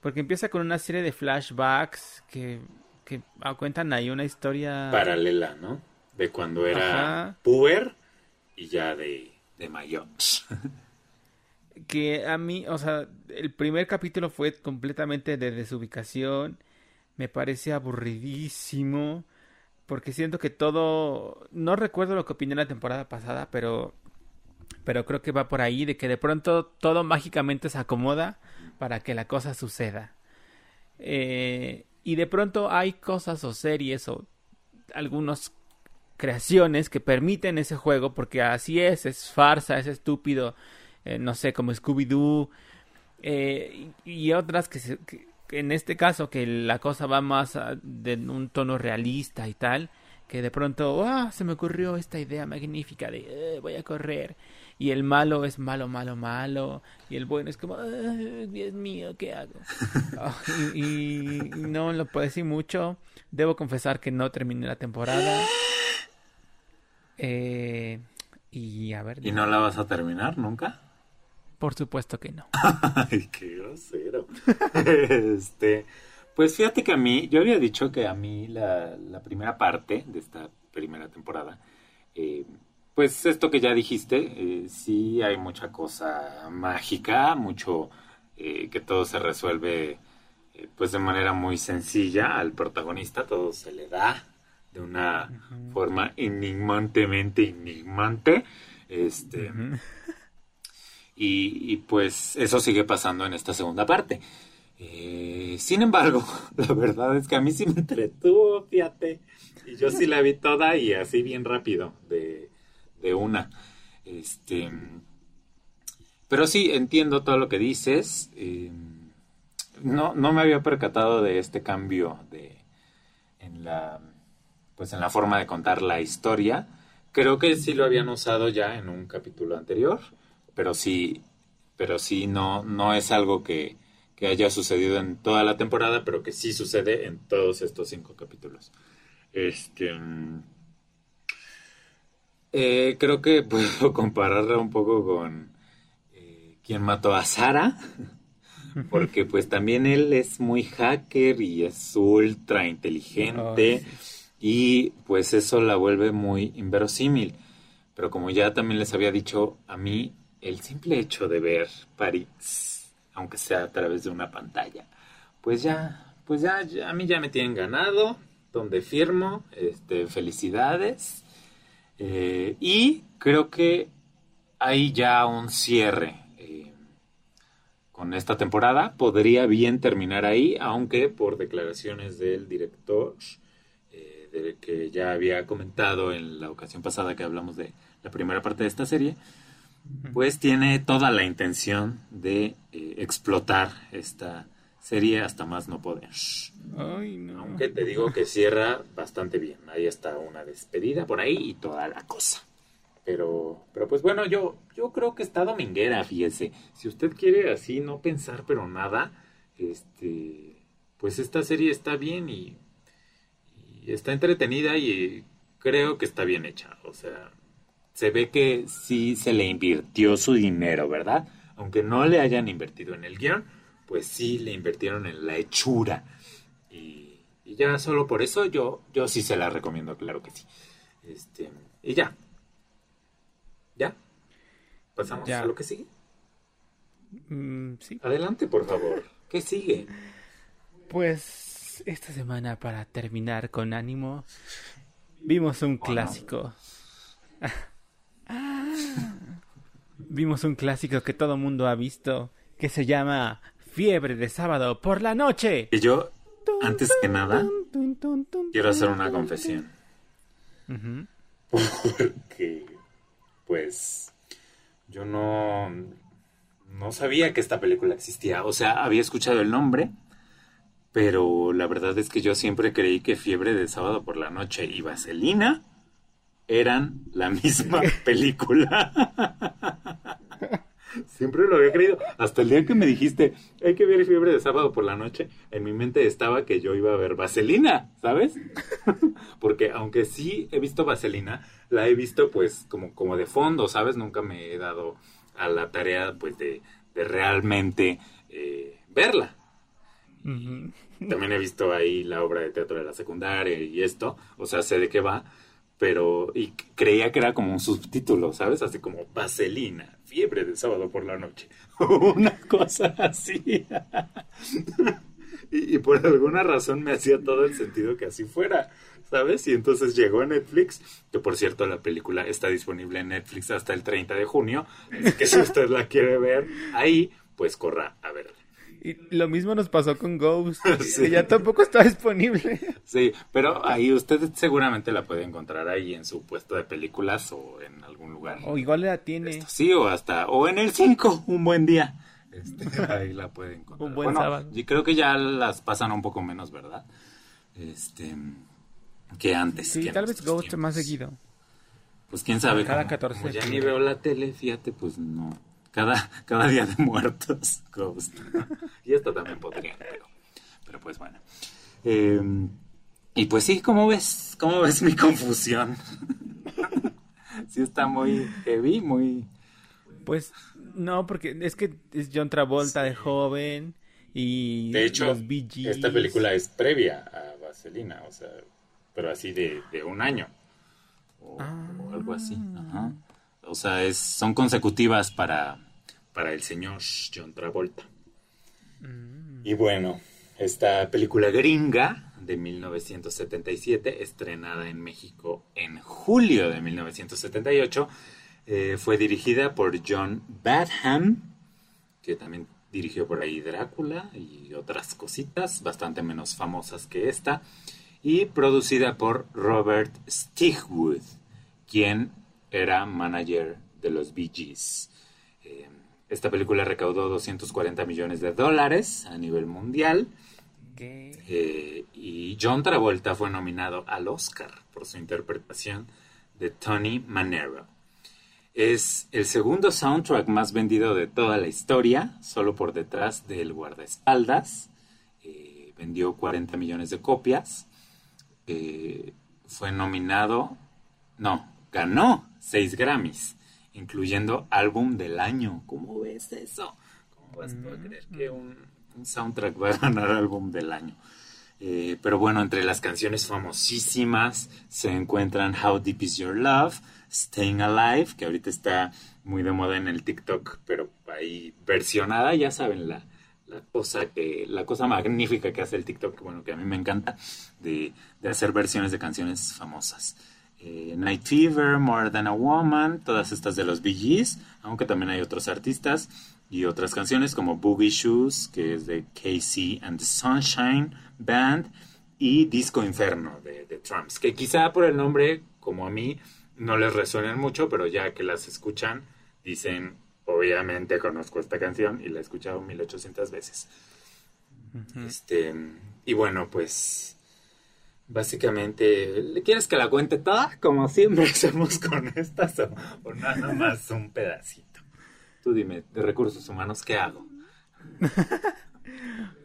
porque empieza con una serie de flashbacks que, que cuentan ahí una historia... Paralela, ¿no? De cuando era Ajá. puber y ya de, de mayor. que a mí, o sea, el primer capítulo fue completamente de desubicación, me parece aburridísimo, porque siento que todo, no recuerdo lo que opiné la temporada pasada, pero, pero creo que va por ahí, de que de pronto todo mágicamente se acomoda para que la cosa suceda. Eh, y de pronto hay cosas o series o algunas creaciones que permiten ese juego, porque así es, es farsa, es estúpido, eh, no sé, como Scooby-Doo, eh, y, y otras que, se- que- en este caso, que la cosa va más a- de un tono realista y tal, que de pronto, ah, se me ocurrió esta idea magnífica de, "Eh, voy a correr, y el malo es malo, malo, malo, y el bueno es como, "Ah, Dios mío, ¿qué hago? Y, y no lo puedo decir mucho, debo confesar que no terminé la temporada. Eh, y a ver, ¿Y no la vas a terminar nunca? por supuesto que no. Ay, qué grosero. este, pues fíjate que a mí, yo había dicho que a mí la, la primera parte de esta primera temporada, eh, pues esto que ya dijiste, eh, sí hay mucha cosa mágica, mucho eh, que todo se resuelve eh, pues de manera muy sencilla al protagonista, todo se le da de una forma enigmantemente enigmante. Este, y, pues eso sigue pasando en esta segunda parte. Eh, sin embargo, la verdad es que a mí sí me entretuvo, fíjate. Y yo sí la vi toda y así bien rápido, de, de una. Este, pero sí, entiendo todo lo que dices. Eh, no, no me había percatado de este cambio de, en la pues en la forma de contar la historia. Creo que sí lo habían usado ya en un capítulo anterior, pero sí, pero sí no, no es algo que, que haya sucedido en toda la temporada, pero que sí sucede en todos estos cinco capítulos. Este, eh, creo que puedo compararla un poco con eh, quien mató a Sara, porque pues también él es muy hacker y es ultra inteligente. Y pues eso la vuelve muy inverosímil. Pero como ya también les había dicho, a mí el simple hecho de ver París, aunque sea a través de una pantalla, pues ya, pues ya, a mí ya me tienen ganado, donde firmo, este, felicidades. Eh, y creo que hay ya un cierre eh, con esta temporada. Podría bien terminar ahí, aunque por declaraciones del director que ya había comentado en la ocasión pasada que hablamos de la primera parte de esta serie, pues tiene toda la intención de eh, explotar esta serie hasta más no poder. Aunque te digo que cierra bastante bien. Ahí está una despedida por ahí y toda la cosa. Pero, pero pues bueno, yo, yo creo que está dominguera, fíjese. Si usted quiere así no pensar pero nada, este, pues esta serie está bien y está entretenida y creo que está bien hecha. O sea, se ve que sí se le invirtió su dinero, ¿verdad? Aunque no le hayan invertido en el guion, pues sí le invirtieron en la hechura. Y, ya solo por eso yo, yo sí se la recomiendo, claro que sí. Este, y ya. ¿Ya? ¿Pasamos a lo que sigue? Mm, sí. Adelante, por favor. ¿Qué sigue? Pues esta semana para terminar con ánimo vimos un clásico. vimos un clásico que todo mundo ha visto que se llama Fiebre de sábado por la noche. Y yo, antes que nada, quiero hacer una confesión. Porque, pues, yo no, no sabía que esta película existía. O sea, había escuchado el nombre, pero la verdad es que yo siempre creí que Fiebre de Sábado por la Noche y Vaselina eran la misma película. Siempre lo había creído. Hasta el día que me dijiste, hay que ver Fiebre de Sábado por la Noche, en mi mente estaba que yo iba a ver Vaselina, ¿sabes? Porque aunque sí he visto Vaselina, la he visto pues como, como de fondo, ¿sabes? Nunca me he dado a la tarea pues de, de realmente eh, verla. También he visto ahí la obra de teatro de la secundaria y esto, o sea, sé de qué va, pero y creía que era como un subtítulo, ¿sabes? Así como Vaselina, fiebre de sábado por la noche, una cosa así. y, por alguna razón me hacía todo el sentido que así fuera, ¿sabes? Y entonces llegó a Netflix, que por cierto la película está disponible en Netflix hasta el 30 de junio, así que si usted la quiere ver ahí, pues corra a verla. Y lo mismo nos pasó con Ghost, que ya tampoco está disponible. Sí, pero ahí usted seguramente la puede encontrar ahí en su puesto de películas o en algún lugar. O igual la tiene. sí, o hasta, o en el 5, un buen día. Este, ahí la puede encontrar. Un buen sábado. Y creo que ya las pasan un poco menos, ¿verdad? Este, que antes. Sí, tal vez Ghost más seguido. Pues quién sabe. Cada 14 ya ni veo la tele, fíjate, pues no cada, cada día de muertos, Ghost. y esto también podría, pero, pero pues bueno. Em, y pues sí, ¿cómo ves? ¿Cómo ves mi confusión? sí está muy heavy, muy... Pues no, porque es que es John Travolta de joven y de hecho, los esta película es previa a Vaselina, o sea, pero así de, de un año o, o algo así. Ajá. O sea, es, son consecutivas para, para el señor John Travolta. Mm. Y bueno, esta película gringa de 1977, estrenada en México en julio de 1978, Eh, fue dirigida por John Badham, que también dirigió por ahí Drácula y otras cositas, bastante menos famosas que esta. Y producida por Robert Stigwood, quien era manager de los Bee Gees. Esta película recaudó 240 millones de dólares a nivel mundial. Eh, y John Travolta fue nominado al Oscar por su interpretación de Tony Manero. Es el segundo soundtrack más vendido de toda la historia, solo por detrás del guardaespaldas. Eh, vendió 40 millones de copias. Eh, fue nominado, no, ganó 6 Grammys, incluyendo álbum del año. ¿Cómo ves eso? ¿Cómo vas a creer que un, un soundtrack va a ganar álbum del año? Eh, pero bueno, entre las canciones famosísimas se encuentran How Deep Is Your Love, Staying Alive, que ahorita está muy de moda en el TikTok, pero ahí versionada, ya saben, la, la cosa que, la cosa magnífica que hace el TikTok, bueno, que a mí me encanta, de, de hacer versiones de canciones famosas. Eh, Night Fever, More Than a Woman, todas estas de los Bee Gees, aunque también hay otros artistas y otras canciones como Boogie Shoes, que es de Casey and the Sunshine Band, y Disco Inferno de, de Trumps, que quizá por el nombre, como a mí, no les resuenan mucho, pero ya que las escuchan, dicen, obviamente conozco esta canción y la he escuchado 1800 veces. Este, y bueno, pues básicamente, ¿le quieres que la cuente toda? Como siempre hacemos con estas, o, o nada más un pedacito. Tú dime, de recursos humanos, ¿qué hago?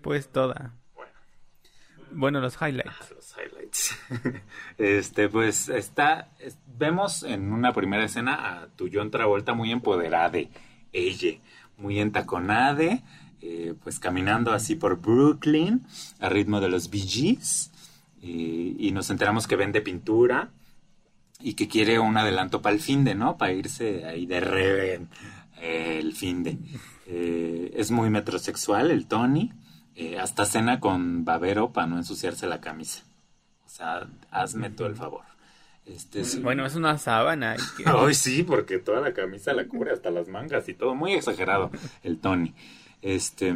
Pues toda. Bueno, Bueno, los highlights. los highlights. Este, pues está, es- vemos en una primera escena a tu John Travolta muy empoderada, ella, muy entaconade, eh, pues caminando así por Brooklyn, a ritmo de los Bee Gees, y, y nos enteramos que vende pintura y que quiere un adelanto para el fin de, ¿no? Para irse ahí de reven eh, el fin de. Eh, es muy metrosexual el Tony, eh, hasta cena con babero para no ensuciarse la camisa. O sea, hazme todo el favor. Este es- Bueno, es una sábana. que- Ay, sí, porque toda la camisa la cubre hasta las mangas y todo. Muy exagerado el Tony. Este,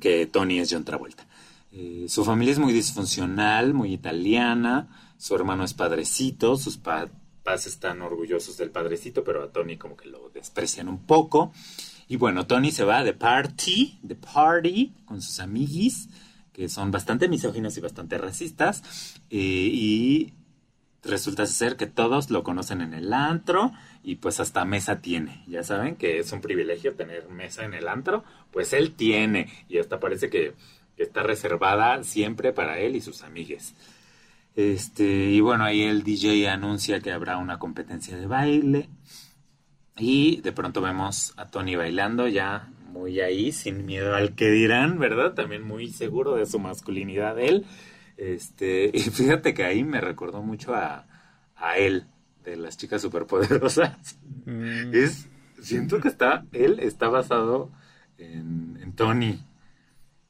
que Tony es John Travolta. Eh, su familia es muy disfuncional, muy italiana. Su hermano es padrecito. Sus papás están orgullosos del padrecito, pero a Tony como que lo desprecian un poco. Y bueno, Tony se va de party, de party, con sus amiguis, que son bastante misóginos y bastante racistas. eh, y resulta ser que todos lo conocen en el antro y pues hasta mesa tiene. Ya saben que es un privilegio tener mesa en el antro, pues él tiene y hasta parece que, que está reservada siempre para él y sus amigues. Este, y bueno, ahí el DJ anuncia que habrá una competencia de baile y de pronto vemos a Tony bailando ya muy ahí, sin miedo al que dirán, ¿verdad? También muy seguro de su masculinidad él. Este, y fíjate que ahí me recordó mucho a, a él, de las chicas superpoderosas. Mm, Es, siento que está, él está basado en, en Tony.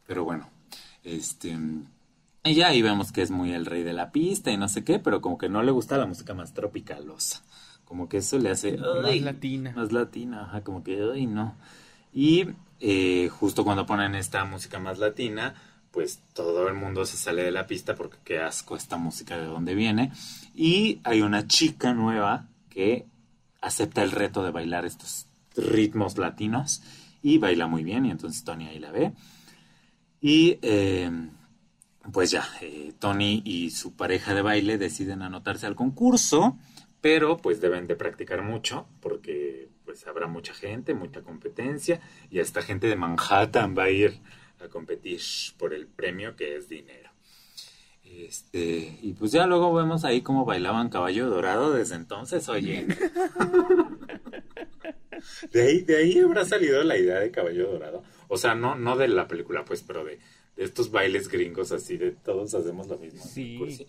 Pero bueno, este, y ya ahí vemos que es muy el rey de la pista y no sé qué, pero como que no le gusta la música más tropicalosa. Como que eso le hace... Más latina. Más latina, ajá, como que, ay, no. Y eh, justo cuando ponen esta música más latina, pues todo el mundo se sale de la pista porque qué asco esta música de dónde viene. Y hay una chica nueva que acepta el reto de bailar estos ritmos latinos y baila muy bien y entonces Tony ahí la ve. Y eh, pues ya, eh, Tony y su pareja de baile deciden anotarse al concurso, pero pues deben de practicar mucho porque pues habrá mucha gente, mucha competencia y esta gente de Manhattan va a ir a competir por el premio que es dinero. Este, y pues ya luego vemos ahí cómo bailaban Caballo Dorado desde entonces, oye. De ahí, de ahí habrá salido la idea de Caballo Dorado. O sea, no, no de la película, pues, pero de, de estos bailes gringos así, de todos hacemos lo mismo. Sí.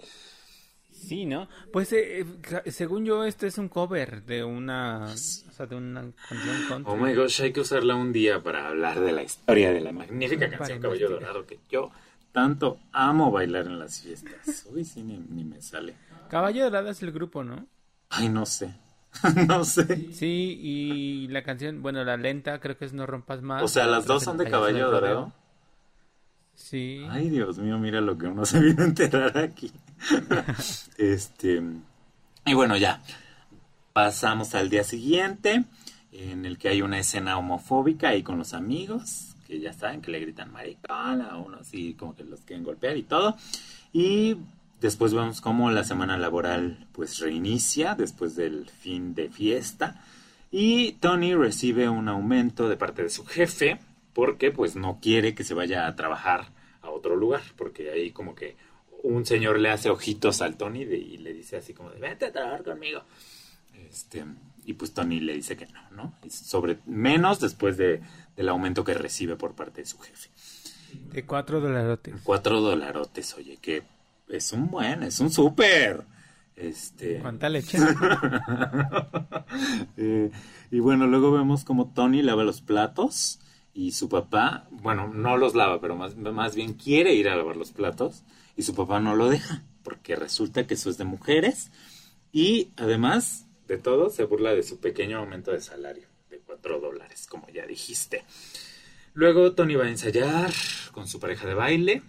Sí, ¿no? Pues eh, eh, según yo, este es un cover de una, o sea, de una canción country. Oh my gosh, hay que usarla un día para hablar de la historia de la magnífica Para canción Caballo investigar. Dorado que yo tanto amo bailar en las fiestas. Uy, sí, ni, ni me sale. Caballo Dorado es el grupo, ¿no? Ay, no sé. no sé. Sí, y la canción, bueno, la lenta creo que es No rompas más. O sea, la las dos son de Caballo. Dorado. Sí. Ay, Dios mío, mira lo que uno se vino a enterar aquí. este. Y bueno, ya. Pasamos al día siguiente, en el que hay una escena homofóbica ahí con los amigos, que ya saben que le gritan maricón a unos y como que los quieren golpear y todo. Y después vemos cómo la semana laboral pues reinicia después del fin de fiesta. Y Tony recibe un aumento de parte de su jefe porque pues no quiere que se vaya a trabajar a otro lugar, porque ahí como que un señor le hace ojitos al Tony de- y le dice así como de vente a trabajar conmigo. Este, y pues Tony le dice que no, ¿no? Sobre menos después de, del aumento que recibe por parte de su jefe. De cuatro dolarotes. Cuatro dolarotes, oye, que es un buen, es un súper. Este. ¿Cuánta leche? Eh, y bueno, luego vemos como Tony lava los platos y su papá, bueno, no los lava, pero más, más bien quiere ir a lavar los platos y su papá no lo deja porque resulta que eso es de mujeres y además de todo se burla de su pequeño aumento de salario de 4 dólares, como ya dijiste. Luego Tony va a ensayar con su pareja de baile.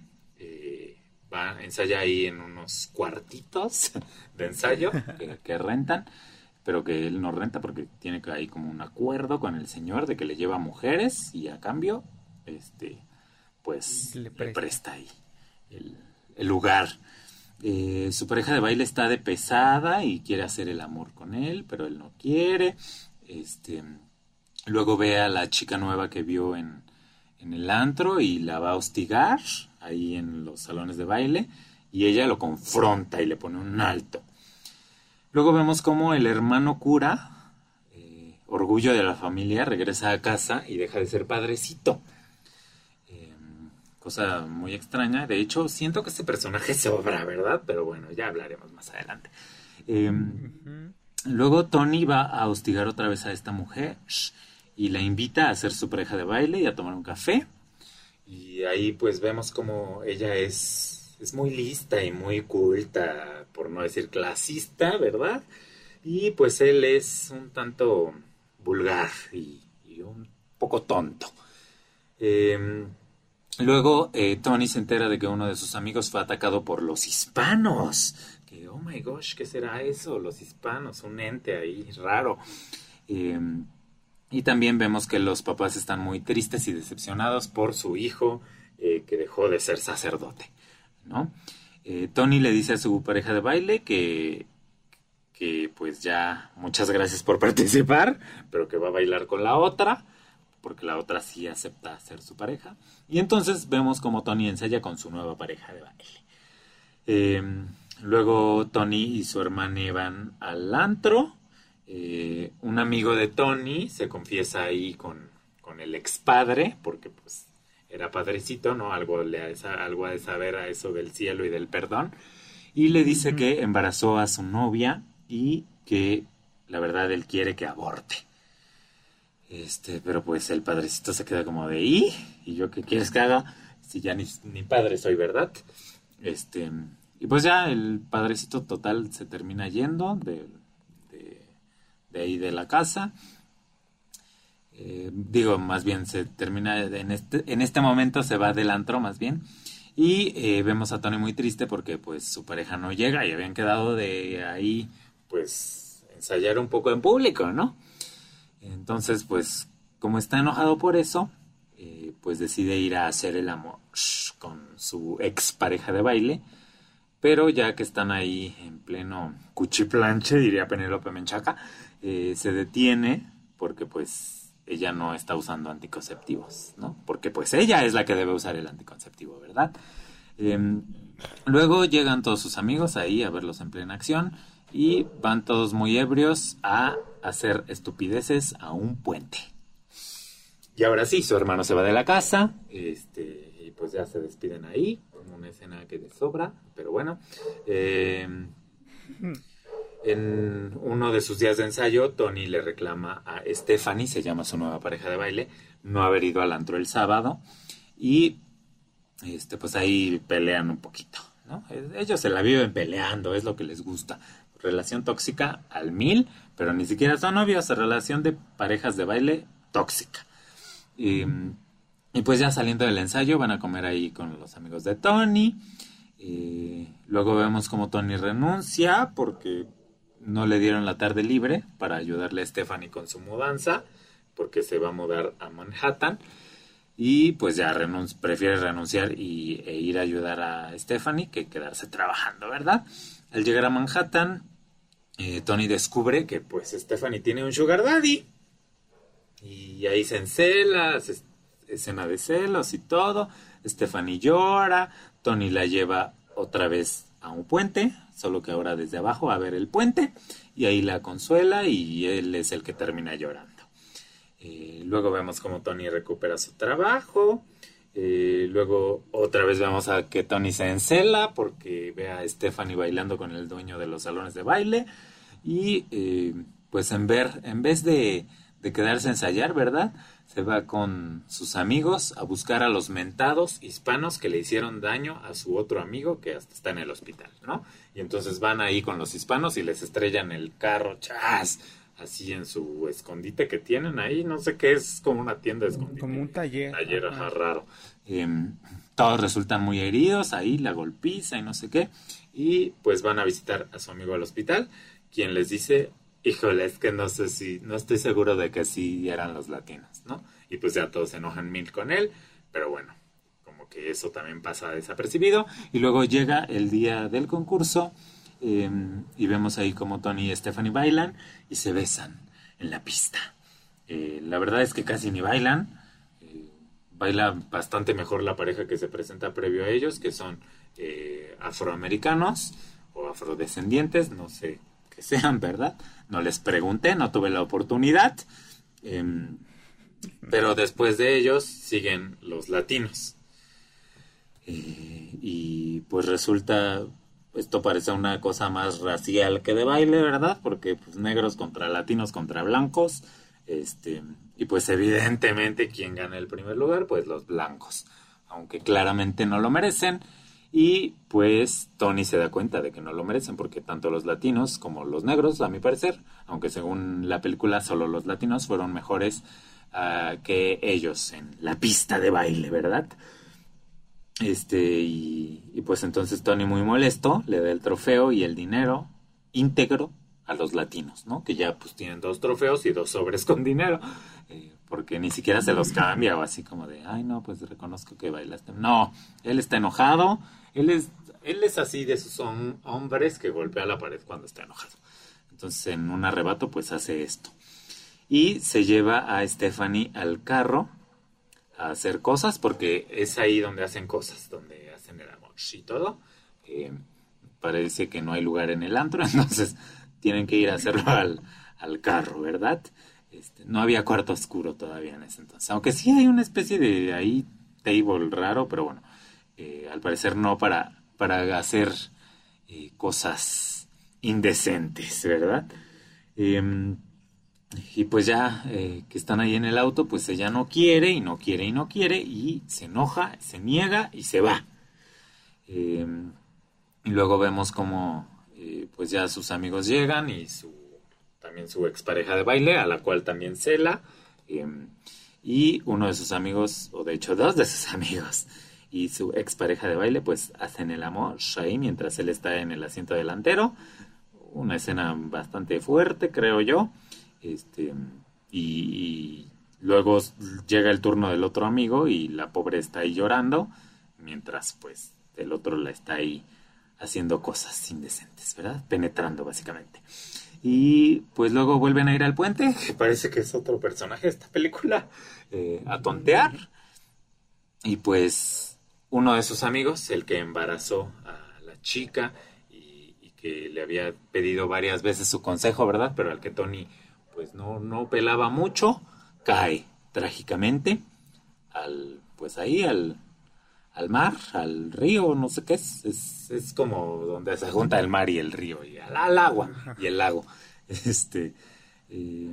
Va a ensayar ahí en unos cuartitos de ensayo que, que rentan, pero que él no renta porque tiene ahí como un acuerdo con el señor de que le lleva mujeres y a cambio, este, pues Le le presta. presta, ahí el, el lugar. Eh, su pareja de baile está de pesada y quiere hacer el amor con él, pero él no quiere. Este, luego ve a la chica nueva que vio en, en el antro y la va a hostigar ahí en los salones de baile y ella lo confronta y le pone un alto. Luego vemos como el hermano cura, eh, orgullo de la familia, regresa a casa y deja de ser padrecito. Eh, cosa muy extraña. De hecho, siento que este personaje sobra, ¿verdad? Pero bueno, ya hablaremos más adelante. Eh, Ujú. Luego Tony va a hostigar otra vez a esta mujer y la invita a ser su pareja de baile y a tomar un café. Y ahí pues vemos como ella es, es muy lista y muy culta, por no decir clasista, ¿verdad? Y pues él es un tanto vulgar y, un poco tonto. Eh, luego eh, Tony se entera de que uno de sus amigos fue atacado por los hispanos. Que, oh my gosh, ¿qué será eso? Los hispanos, un ente ahí raro. Eh, y también vemos que los papás están muy tristes y decepcionados por su hijo eh, que dejó de ser sacerdote, ¿no? Eh, Tony le dice a su pareja de baile que, que pues ya muchas gracias por participar, pero que va a bailar con la otra, porque la otra sí acepta ser su pareja. Y entonces vemos como Tony ensaya con su nueva pareja de baile. Eh, luego Tony y su hermana van al antro. Eh, un amigo de Tony se confiesa ahí con, con el expadre, porque pues era padrecito, ¿no? Algo, le ha de sa- algo ha de saber a eso del cielo y del perdón. Y le dice que embarazó a su novia y que la verdad él quiere que aborte. Este, pero pues el padrecito se queda como de ¿y? ¿Y yo qué quieres que haga? Si ya ni, ni padre soy, ¿verdad? Este, y pues ya el padrecito total se termina yendo de, de, de ahí de la casa. Eh, digo, más bien se termina en este, en este momento se va del más bien. Y eh, vemos a Tony muy triste porque pues su pareja no llega y habían quedado de ahí pues ensayar un poco en público, ¿no? Entonces pues como está enojado por eso, eh, pues decide ir a hacer el amor con su ex pareja de baile. Pero ya que están ahí en pleno cuchiplanche, diría Penélope Menchaca, eh, se detiene porque pues ella no está usando anticonceptivos, ¿no? Porque pues ella es la que debe usar el anticonceptivo, ¿verdad? Em, luego llegan todos sus amigos ahí a verlos en plena acción y van todos muy ebrios a hacer estupideces a un puente. Y ahora sí, su hermano se va de la casa, este, y pues ya se despiden ahí, como una escena que de sobra, pero bueno. Eh, en uno de sus días de ensayo, Tony le reclama a Stephanie, se llama su nueva pareja de baile, no haber ido al antro el sábado, y este, pues ahí pelean un poquito. Ellos se la viven peleando, es lo que les gusta, relación tóxica al mil, pero ni siquiera son novios, relación de parejas de baile tóxica. Y, pues ya saliendo del ensayo van a comer ahí con los amigos de Tony. Luego vemos como Tony renuncia porque no le dieron la tarde libre para ayudarle a Stephanie con su mudanza, porque se va a mudar a Manhattan. Y pues ya prefiere renunciar y, e ir a ayudar a Stephanie que quedarse trabajando, ¿verdad? Al llegar a Manhattan, eh, Tony descubre que pues Stephanie tiene un sugar daddy. Y ahí se encela, escena de celos y todo. Stephanie llora, Tony la lleva otra vez a un puente, solo que ahora desde abajo a ver el puente. Y ahí la consuela y él es el que termina llorando. Eh, luego vemos como Tony recupera su trabajo. Eh, luego otra vez vemos a que Tony se encela porque ve a Stephanie bailando con el dueño de los salones de baile. Y eh, pues en ver, en vez de, de quedarse a ensayar, ¿verdad? Se va con sus amigos a buscar a los mentados hispanos que le hicieron daño a su otro amigo que hasta está en el hospital, ¿no? Y entonces van ahí con los hispanos y les estrellan el carro, ¡chas! Así en su escondite que tienen ahí, no sé qué es, como una tienda de escondite. Como un taller. Taller, Ajá. ajá, raro. Em, todos resultan muy heridos, ahí la golpiza y no sé qué. Y pues van a visitar a su amigo al hospital, quien les dice, híjole, es que no sé si, no estoy seguro de que sí eran los latinos, ¿no? Y pues ya todos se enojan mil con él, pero bueno, como que eso también pasa desapercibido. Y luego llega el día del concurso eh, y vemos ahí como Tony y Stephanie bailan y se besan en la pista. Eh, la verdad es que casi ni bailan. Eh, baila bastante mejor la pareja que se presenta previo a ellos, que son eh, afroamericanos o afrodescendientes, no sé sean, ¿verdad? No les pregunté, no tuve la oportunidad. Em, pero después de ellos siguen los latinos. Eh, y pues resulta, esto parece una cosa más racial que de baile, ¿verdad? Porque pues negros contra latinos contra blancos. Este, y pues evidentemente quien gana el primer lugar, pues los blancos. Aunque claramente no lo merecen. Y pues Tony se da cuenta de que no lo merecen porque tanto los latinos como los negros, a mi parecer, aunque según la película solo los latinos fueron mejores ah, que ellos en la pista de baile, ¿verdad? Este, y, pues entonces Tony muy molesto le da el trofeo y el dinero íntegro a los latinos, ¿no? Que ya pues tienen dos trofeos y dos sobres con dinero, eh, porque ni siquiera se los cambia o así como de, ay no, pues reconozco que bailaste. No, él está enojado, él es, él es así de esos hom- hombres que golpea la pared cuando está enojado. Entonces en un arrebato pues hace esto. Y se lleva a Stephanie al carro a hacer cosas porque es ahí donde hacen cosas, donde hacen el amor y todo. Eh, parece que no hay lugar en el antro, entonces tienen que ir a hacerlo al, al carro, ¿verdad? Este, no había cuarto oscuro todavía en ese entonces, aunque sí hay una especie de ahí table raro, pero bueno, eh, al parecer no para, para hacer eh, cosas indecentes, ¿verdad? Em, y pues ya eh, que están ahí en el auto, pues ella no quiere y no quiere y no quiere y se enoja, se niega y se va. Eh, y luego vemos como pues ya sus amigos llegan y su también su expareja de baile, a la cual también cela. eh, y uno de sus amigos, o de hecho dos de sus amigos, y su expareja de baile, pues hacen el amor ahí mientras él está en el asiento delantero. Una escena bastante fuerte, creo yo. Este, y, y luego llega el turno del otro amigo y la pobre está ahí llorando, mientras pues el otro la está ahí haciendo cosas indecentes, ¿verdad? Penetrando básicamente. Y pues luego vuelven a ir al puente, que parece que es otro personaje de esta película, eh, a tontear. Y pues uno de sus amigos, el que embarazó a la chica y, y que le había pedido varias veces su consejo, ¿verdad? Pero al que Tony pues no, no pelaba mucho, cae trágicamente al, pues ahí, al, al mar, al río, no sé qué es, es, como donde se junta el mar y el río, y al, al agua y el lago. Este, eh,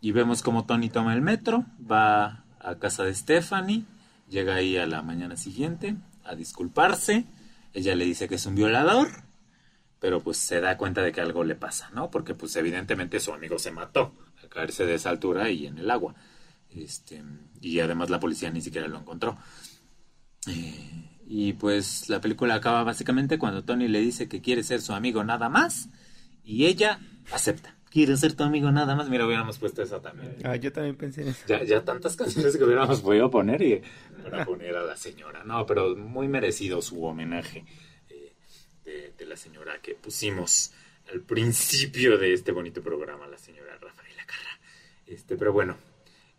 y vemos como Tony toma el metro, va a casa de Stephanie, llega ahí a la mañana siguiente a disculparse, ella le dice que es un violador, pero pues se da cuenta de que algo le pasa, ¿no? Porque pues evidentemente su amigo se mató al caerse de esa altura y en el agua. Este, y además la policía ni siquiera lo encontró. Y pues la película acaba básicamente cuando Tony le dice que quiere ser su amigo nada más y ella acepta. Quiere ser tu amigo nada más. Mira, hubiéramos puesto esa también. Ah, yo también pensé en eso. Ya, ya tantas canciones que hubiéramos podido poner y, para poner a la señora. No, pero muy merecido su homenaje eh, de, de la señora que pusimos al principio de este bonito programa, la señora Rafaela Carra. Este, pero bueno,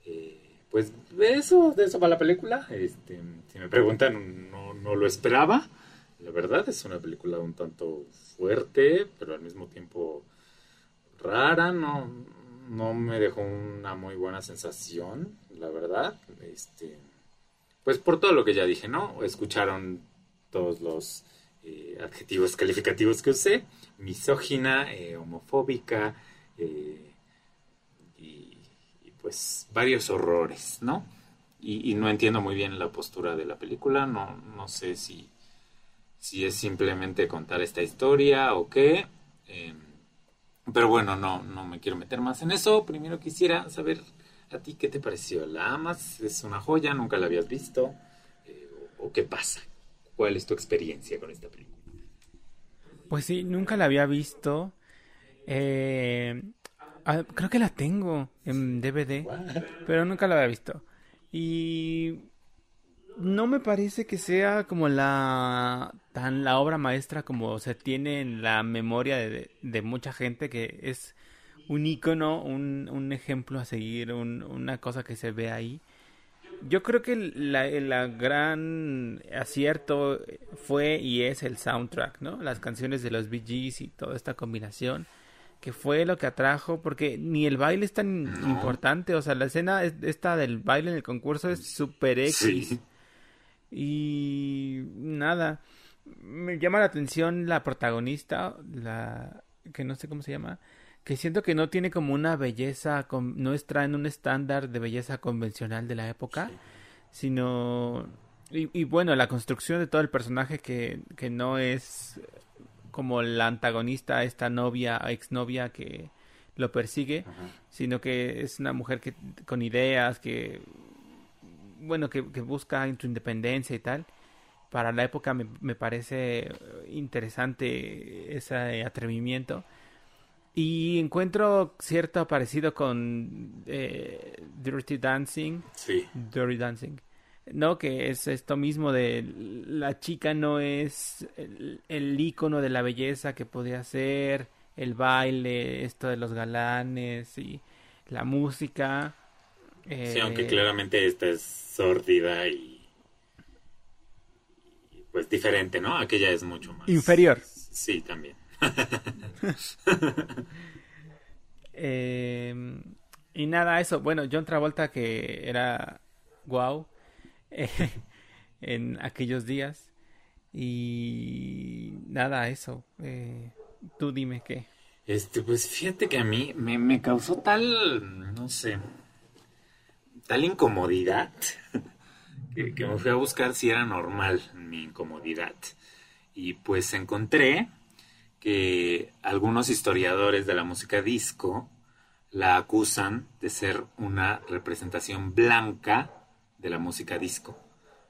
eh, pues de eso, de eso va la película. Este, si me preguntan, no, no lo esperaba. La verdad es una película un tanto fuerte, pero al mismo tiempo rara. No, no me dejó una muy buena sensación, la verdad. Este, pues por todo lo que ya dije, ¿no? Escucharon todos los eh, adjetivos calificativos que usé. Misógina, eh, homofóbica, eh, pues varios horrores, ¿no? Y, y, no entiendo muy bien la postura de la película, no, no sé si, si es simplemente contar esta historia o qué. Eh, pero bueno, no, no me quiero meter más en eso. Primero quisiera saber a ti qué te pareció. ¿La amas? ¿Es una joya? ¿Nunca la habías visto? Eh, o, ¿O qué pasa? ¿Cuál es tu experiencia con esta película? Pues sí, nunca la había visto. Eh, ah, creo que la tengo en DVD, pero nunca la había visto. Y no me parece que sea como la tan la obra maestra como se tiene en la memoria de, de mucha gente que es un icono, un, un ejemplo a seguir, un, una cosa que se ve ahí. Yo creo que la, la, gran acierto fue y es el soundtrack, ¿no? Las canciones de los Bee Gees y toda esta combinación, que fue lo que atrajo, porque ni el baile es tan no. importante, o sea, la escena esta del baile en el concurso es super X. Sí. Y nada, me llama la atención la protagonista, la que no sé cómo se llama, que siento que no tiene como una belleza, no está en un estándar de belleza convencional de la época, sí. sino... Y, y, bueno, la construcción de todo el personaje que, que no es como la antagonista, esta novia, exnovia que lo persigue, Ajá. sino que es una mujer que con ideas, que bueno, que, que busca su independencia y tal. Para la época me, me parece interesante ese atrevimiento. Y encuentro cierto parecido con eh, Dirty Dancing. Sí. Dirty Dancing. ¿No? Que es esto mismo de la chica no es el, el ícono de la belleza que podía ser, el baile, esto de los galanes y la música. Eh, sí, aunque claramente esta es sórdida y, y, pues diferente, ¿no? Aquella es mucho más. Inferior. Sí, también. eh, y nada, eso. Bueno, John Travolta que era wow en aquellos días. Y nada, eso. Eh, tú dime qué. Este, pues fíjate que a mí me, me causó tal, no sé, tal incomodidad que, me fui a buscar si era normal mi incomodidad. Y pues encontré que algunos historiadores de la música disco la acusan de ser una representación blanca de la música disco.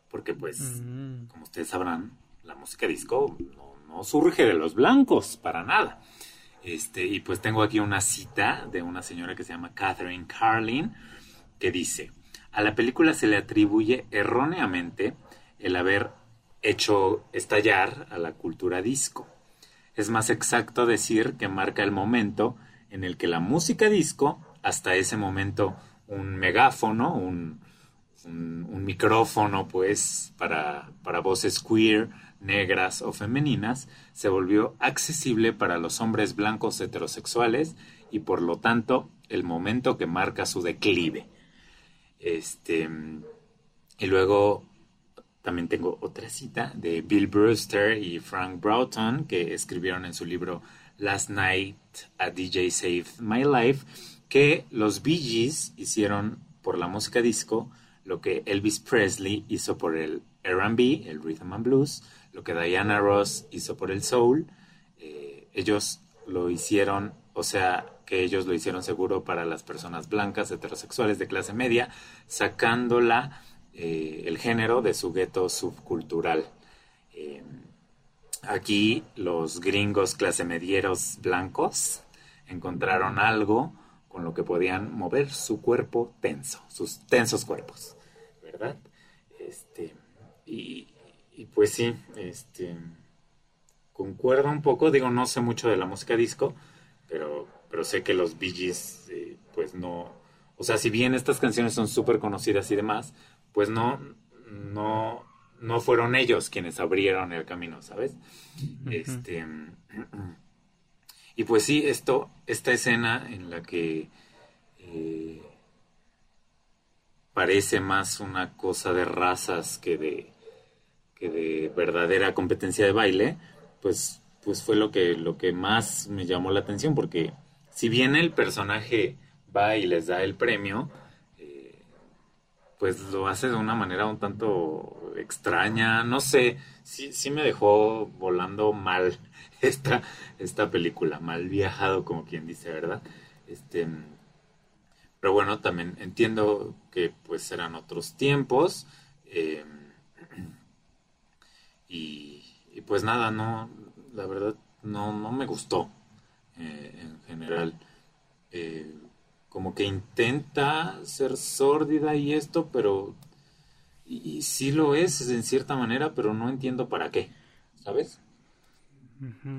Porque pues, mm. como ustedes sabrán, la música disco no, no, surge de los blancos, para nada. Este, y pues tengo aquí una cita de una señora que se llama Catherine Carlin, que dice, a la película se le atribuye erróneamente el haber hecho estallar a la cultura disco. Es más exacto decir que marca el momento en el que la música disco, hasta ese momento un megáfono, un, un, micrófono pues para, para voces queer, negras o femeninas, se volvió accesible para los hombres blancos heterosexuales y por lo tanto el momento que marca su declive. Este, y luego también tengo otra cita de Bill Brewster y Frank Broughton que escribieron en su libro Last Night a DJ Saved My Life que los Bee Gees hicieron por la música disco lo que Elvis Presley hizo por el R&B, el Rhythm and Blues, lo que Diana Ross hizo por el soul, eh, ellos lo hicieron, o sea, que ellos lo hicieron seguro para las personas blancas, heterosexuales de clase media, sacándola eh, el género de su gueto subcultural. Eh, aquí los gringos clase medieros blancos encontraron algo con lo que podían mover su cuerpo tenso, sus tensos cuerpos, ¿verdad? Este, y, y pues sí, este, concuerdo un poco, digo, no sé mucho de la música disco, pero, pero sé que los Bee Gees, eh, pues no, o sea, si bien estas canciones son súper conocidas y demás, pues no, no, no fueron ellos quienes abrieron el camino, ¿sabes? Este, y pues sí, esto, esta escena en la que eh, parece más una cosa de razas que de, que de verdadera competencia de baile, pues, pues fue lo que, lo que más me llamó la atención, porque si bien el personaje va y les da el premio, pues lo hace de una manera un tanto extraña, no sé, sí, sí me dejó volando mal esta, esta película, mal viajado como quien dice, ¿verdad? Este, pero bueno, también entiendo que pues eran otros tiempos y, y, pues nada, no, la verdad no, no me gustó eh, en general. Eh, como que intenta ser sórdida y esto, pero y, y sí lo es en cierta manera, pero no entiendo para qué, ¿sabes?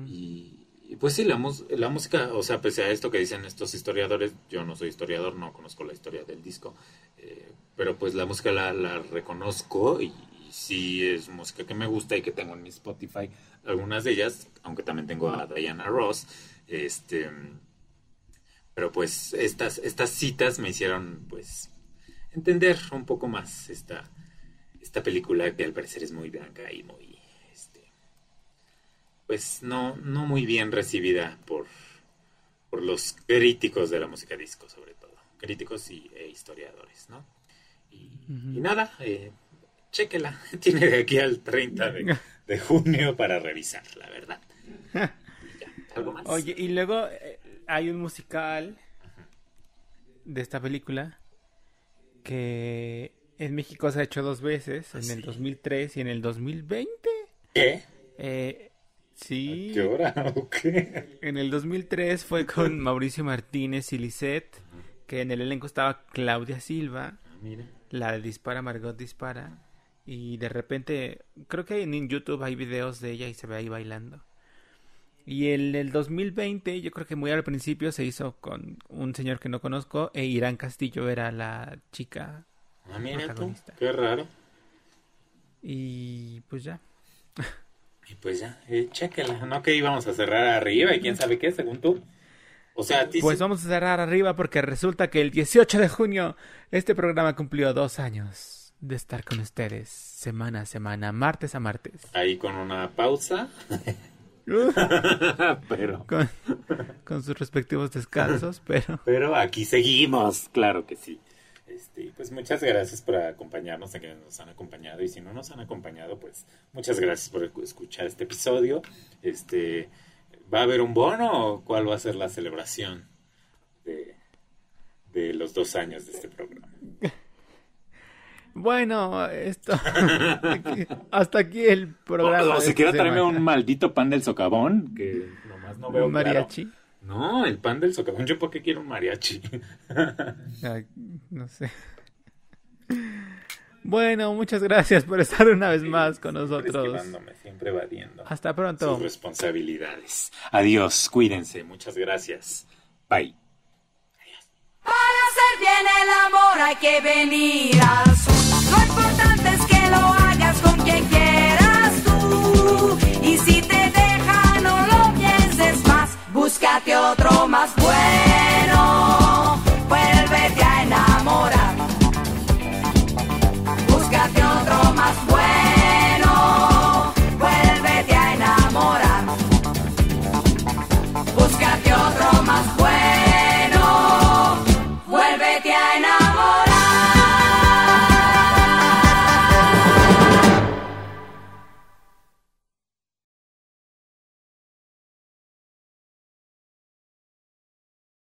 y, y, pues sí, la, la, música, o sea, pese a esto que dicen estos historiadores, yo no soy historiador, no conozco la historia del disco, eh, pero pues la música la, la reconozco y, y, sí es música que me gusta y que tengo en mi Spotify, algunas de ellas, aunque también tengo a Diana Ross, este... Pero pues estas, estas citas me hicieron pues entender un poco más esta, esta película que al parecer es muy blanca y muy pues no, no muy bien recibida por, por los críticos de la música disco, sobre todo. Críticos y, e historiadores, ¿no? Y, uh -huh. y nada, eh, chéquela. Tiene de aquí al 30 de, de junio para revisar, la verdad. Ya, ¿Algo más? Oye, y luego eh, hay un musical de esta película que en México se ha hecho dos veces, en ¿Sí? el 2003 y en el 2020. ¿Qué? Eh, Sí. ¿A qué hora? ¿O qué? En el 2003 fue con Mauricio Martínez y Lisette, que en el elenco estaba Claudia Silva, ah, mira. la de Dispara, Margot Dispara, y de repente, creo que en YouTube hay videos de ella y se ve ahí bailando. Y en el 2020, yo creo que muy al principio se hizo con un señor que no conozco, e Irán Castillo era la chica ah, mira. Tú, qué raro. Y pues ya. Y pues ya, eh, chéquela, ¿no? Que íbamos a cerrar arriba y quién sabe qué, según tú. O sea, Pues vamos a cerrar arriba porque resulta que el 18 de junio este programa cumplió dos años de estar con ustedes semana a semana, martes a martes. Ahí con una pausa. pero con, con, sus respectivos descansos, pero pero aquí seguimos, claro que sí. Este, pues muchas gracias por acompañarnos, a quienes nos han acompañado y si no nos han acompañado, pues muchas gracias por escuchar este episodio. Este, ¿Va a haber un bono o cuál va a ser la celebración de, de los dos años de este programa? Bueno, esto hasta aquí el programa. O, o si quiere traerme un maldito pan del socavón que nomás no veo mariachi. Claro. No, el pan del socavón. ¿Yo por qué quiero un mariachi? Ay, no sé. Bueno, muchas gracias por estar una vez más con nosotros. Siempre, siempre evadiendo. Hasta pronto. Sus responsabilidades. Adiós, cuídense. Muchas gracias. Bye. Para hacer bien el amor hay que venir al sur. Lo importante es que lo hagas con quien quieras tú. Y si te deja, no lo pienses más. Búscate otro más bueno.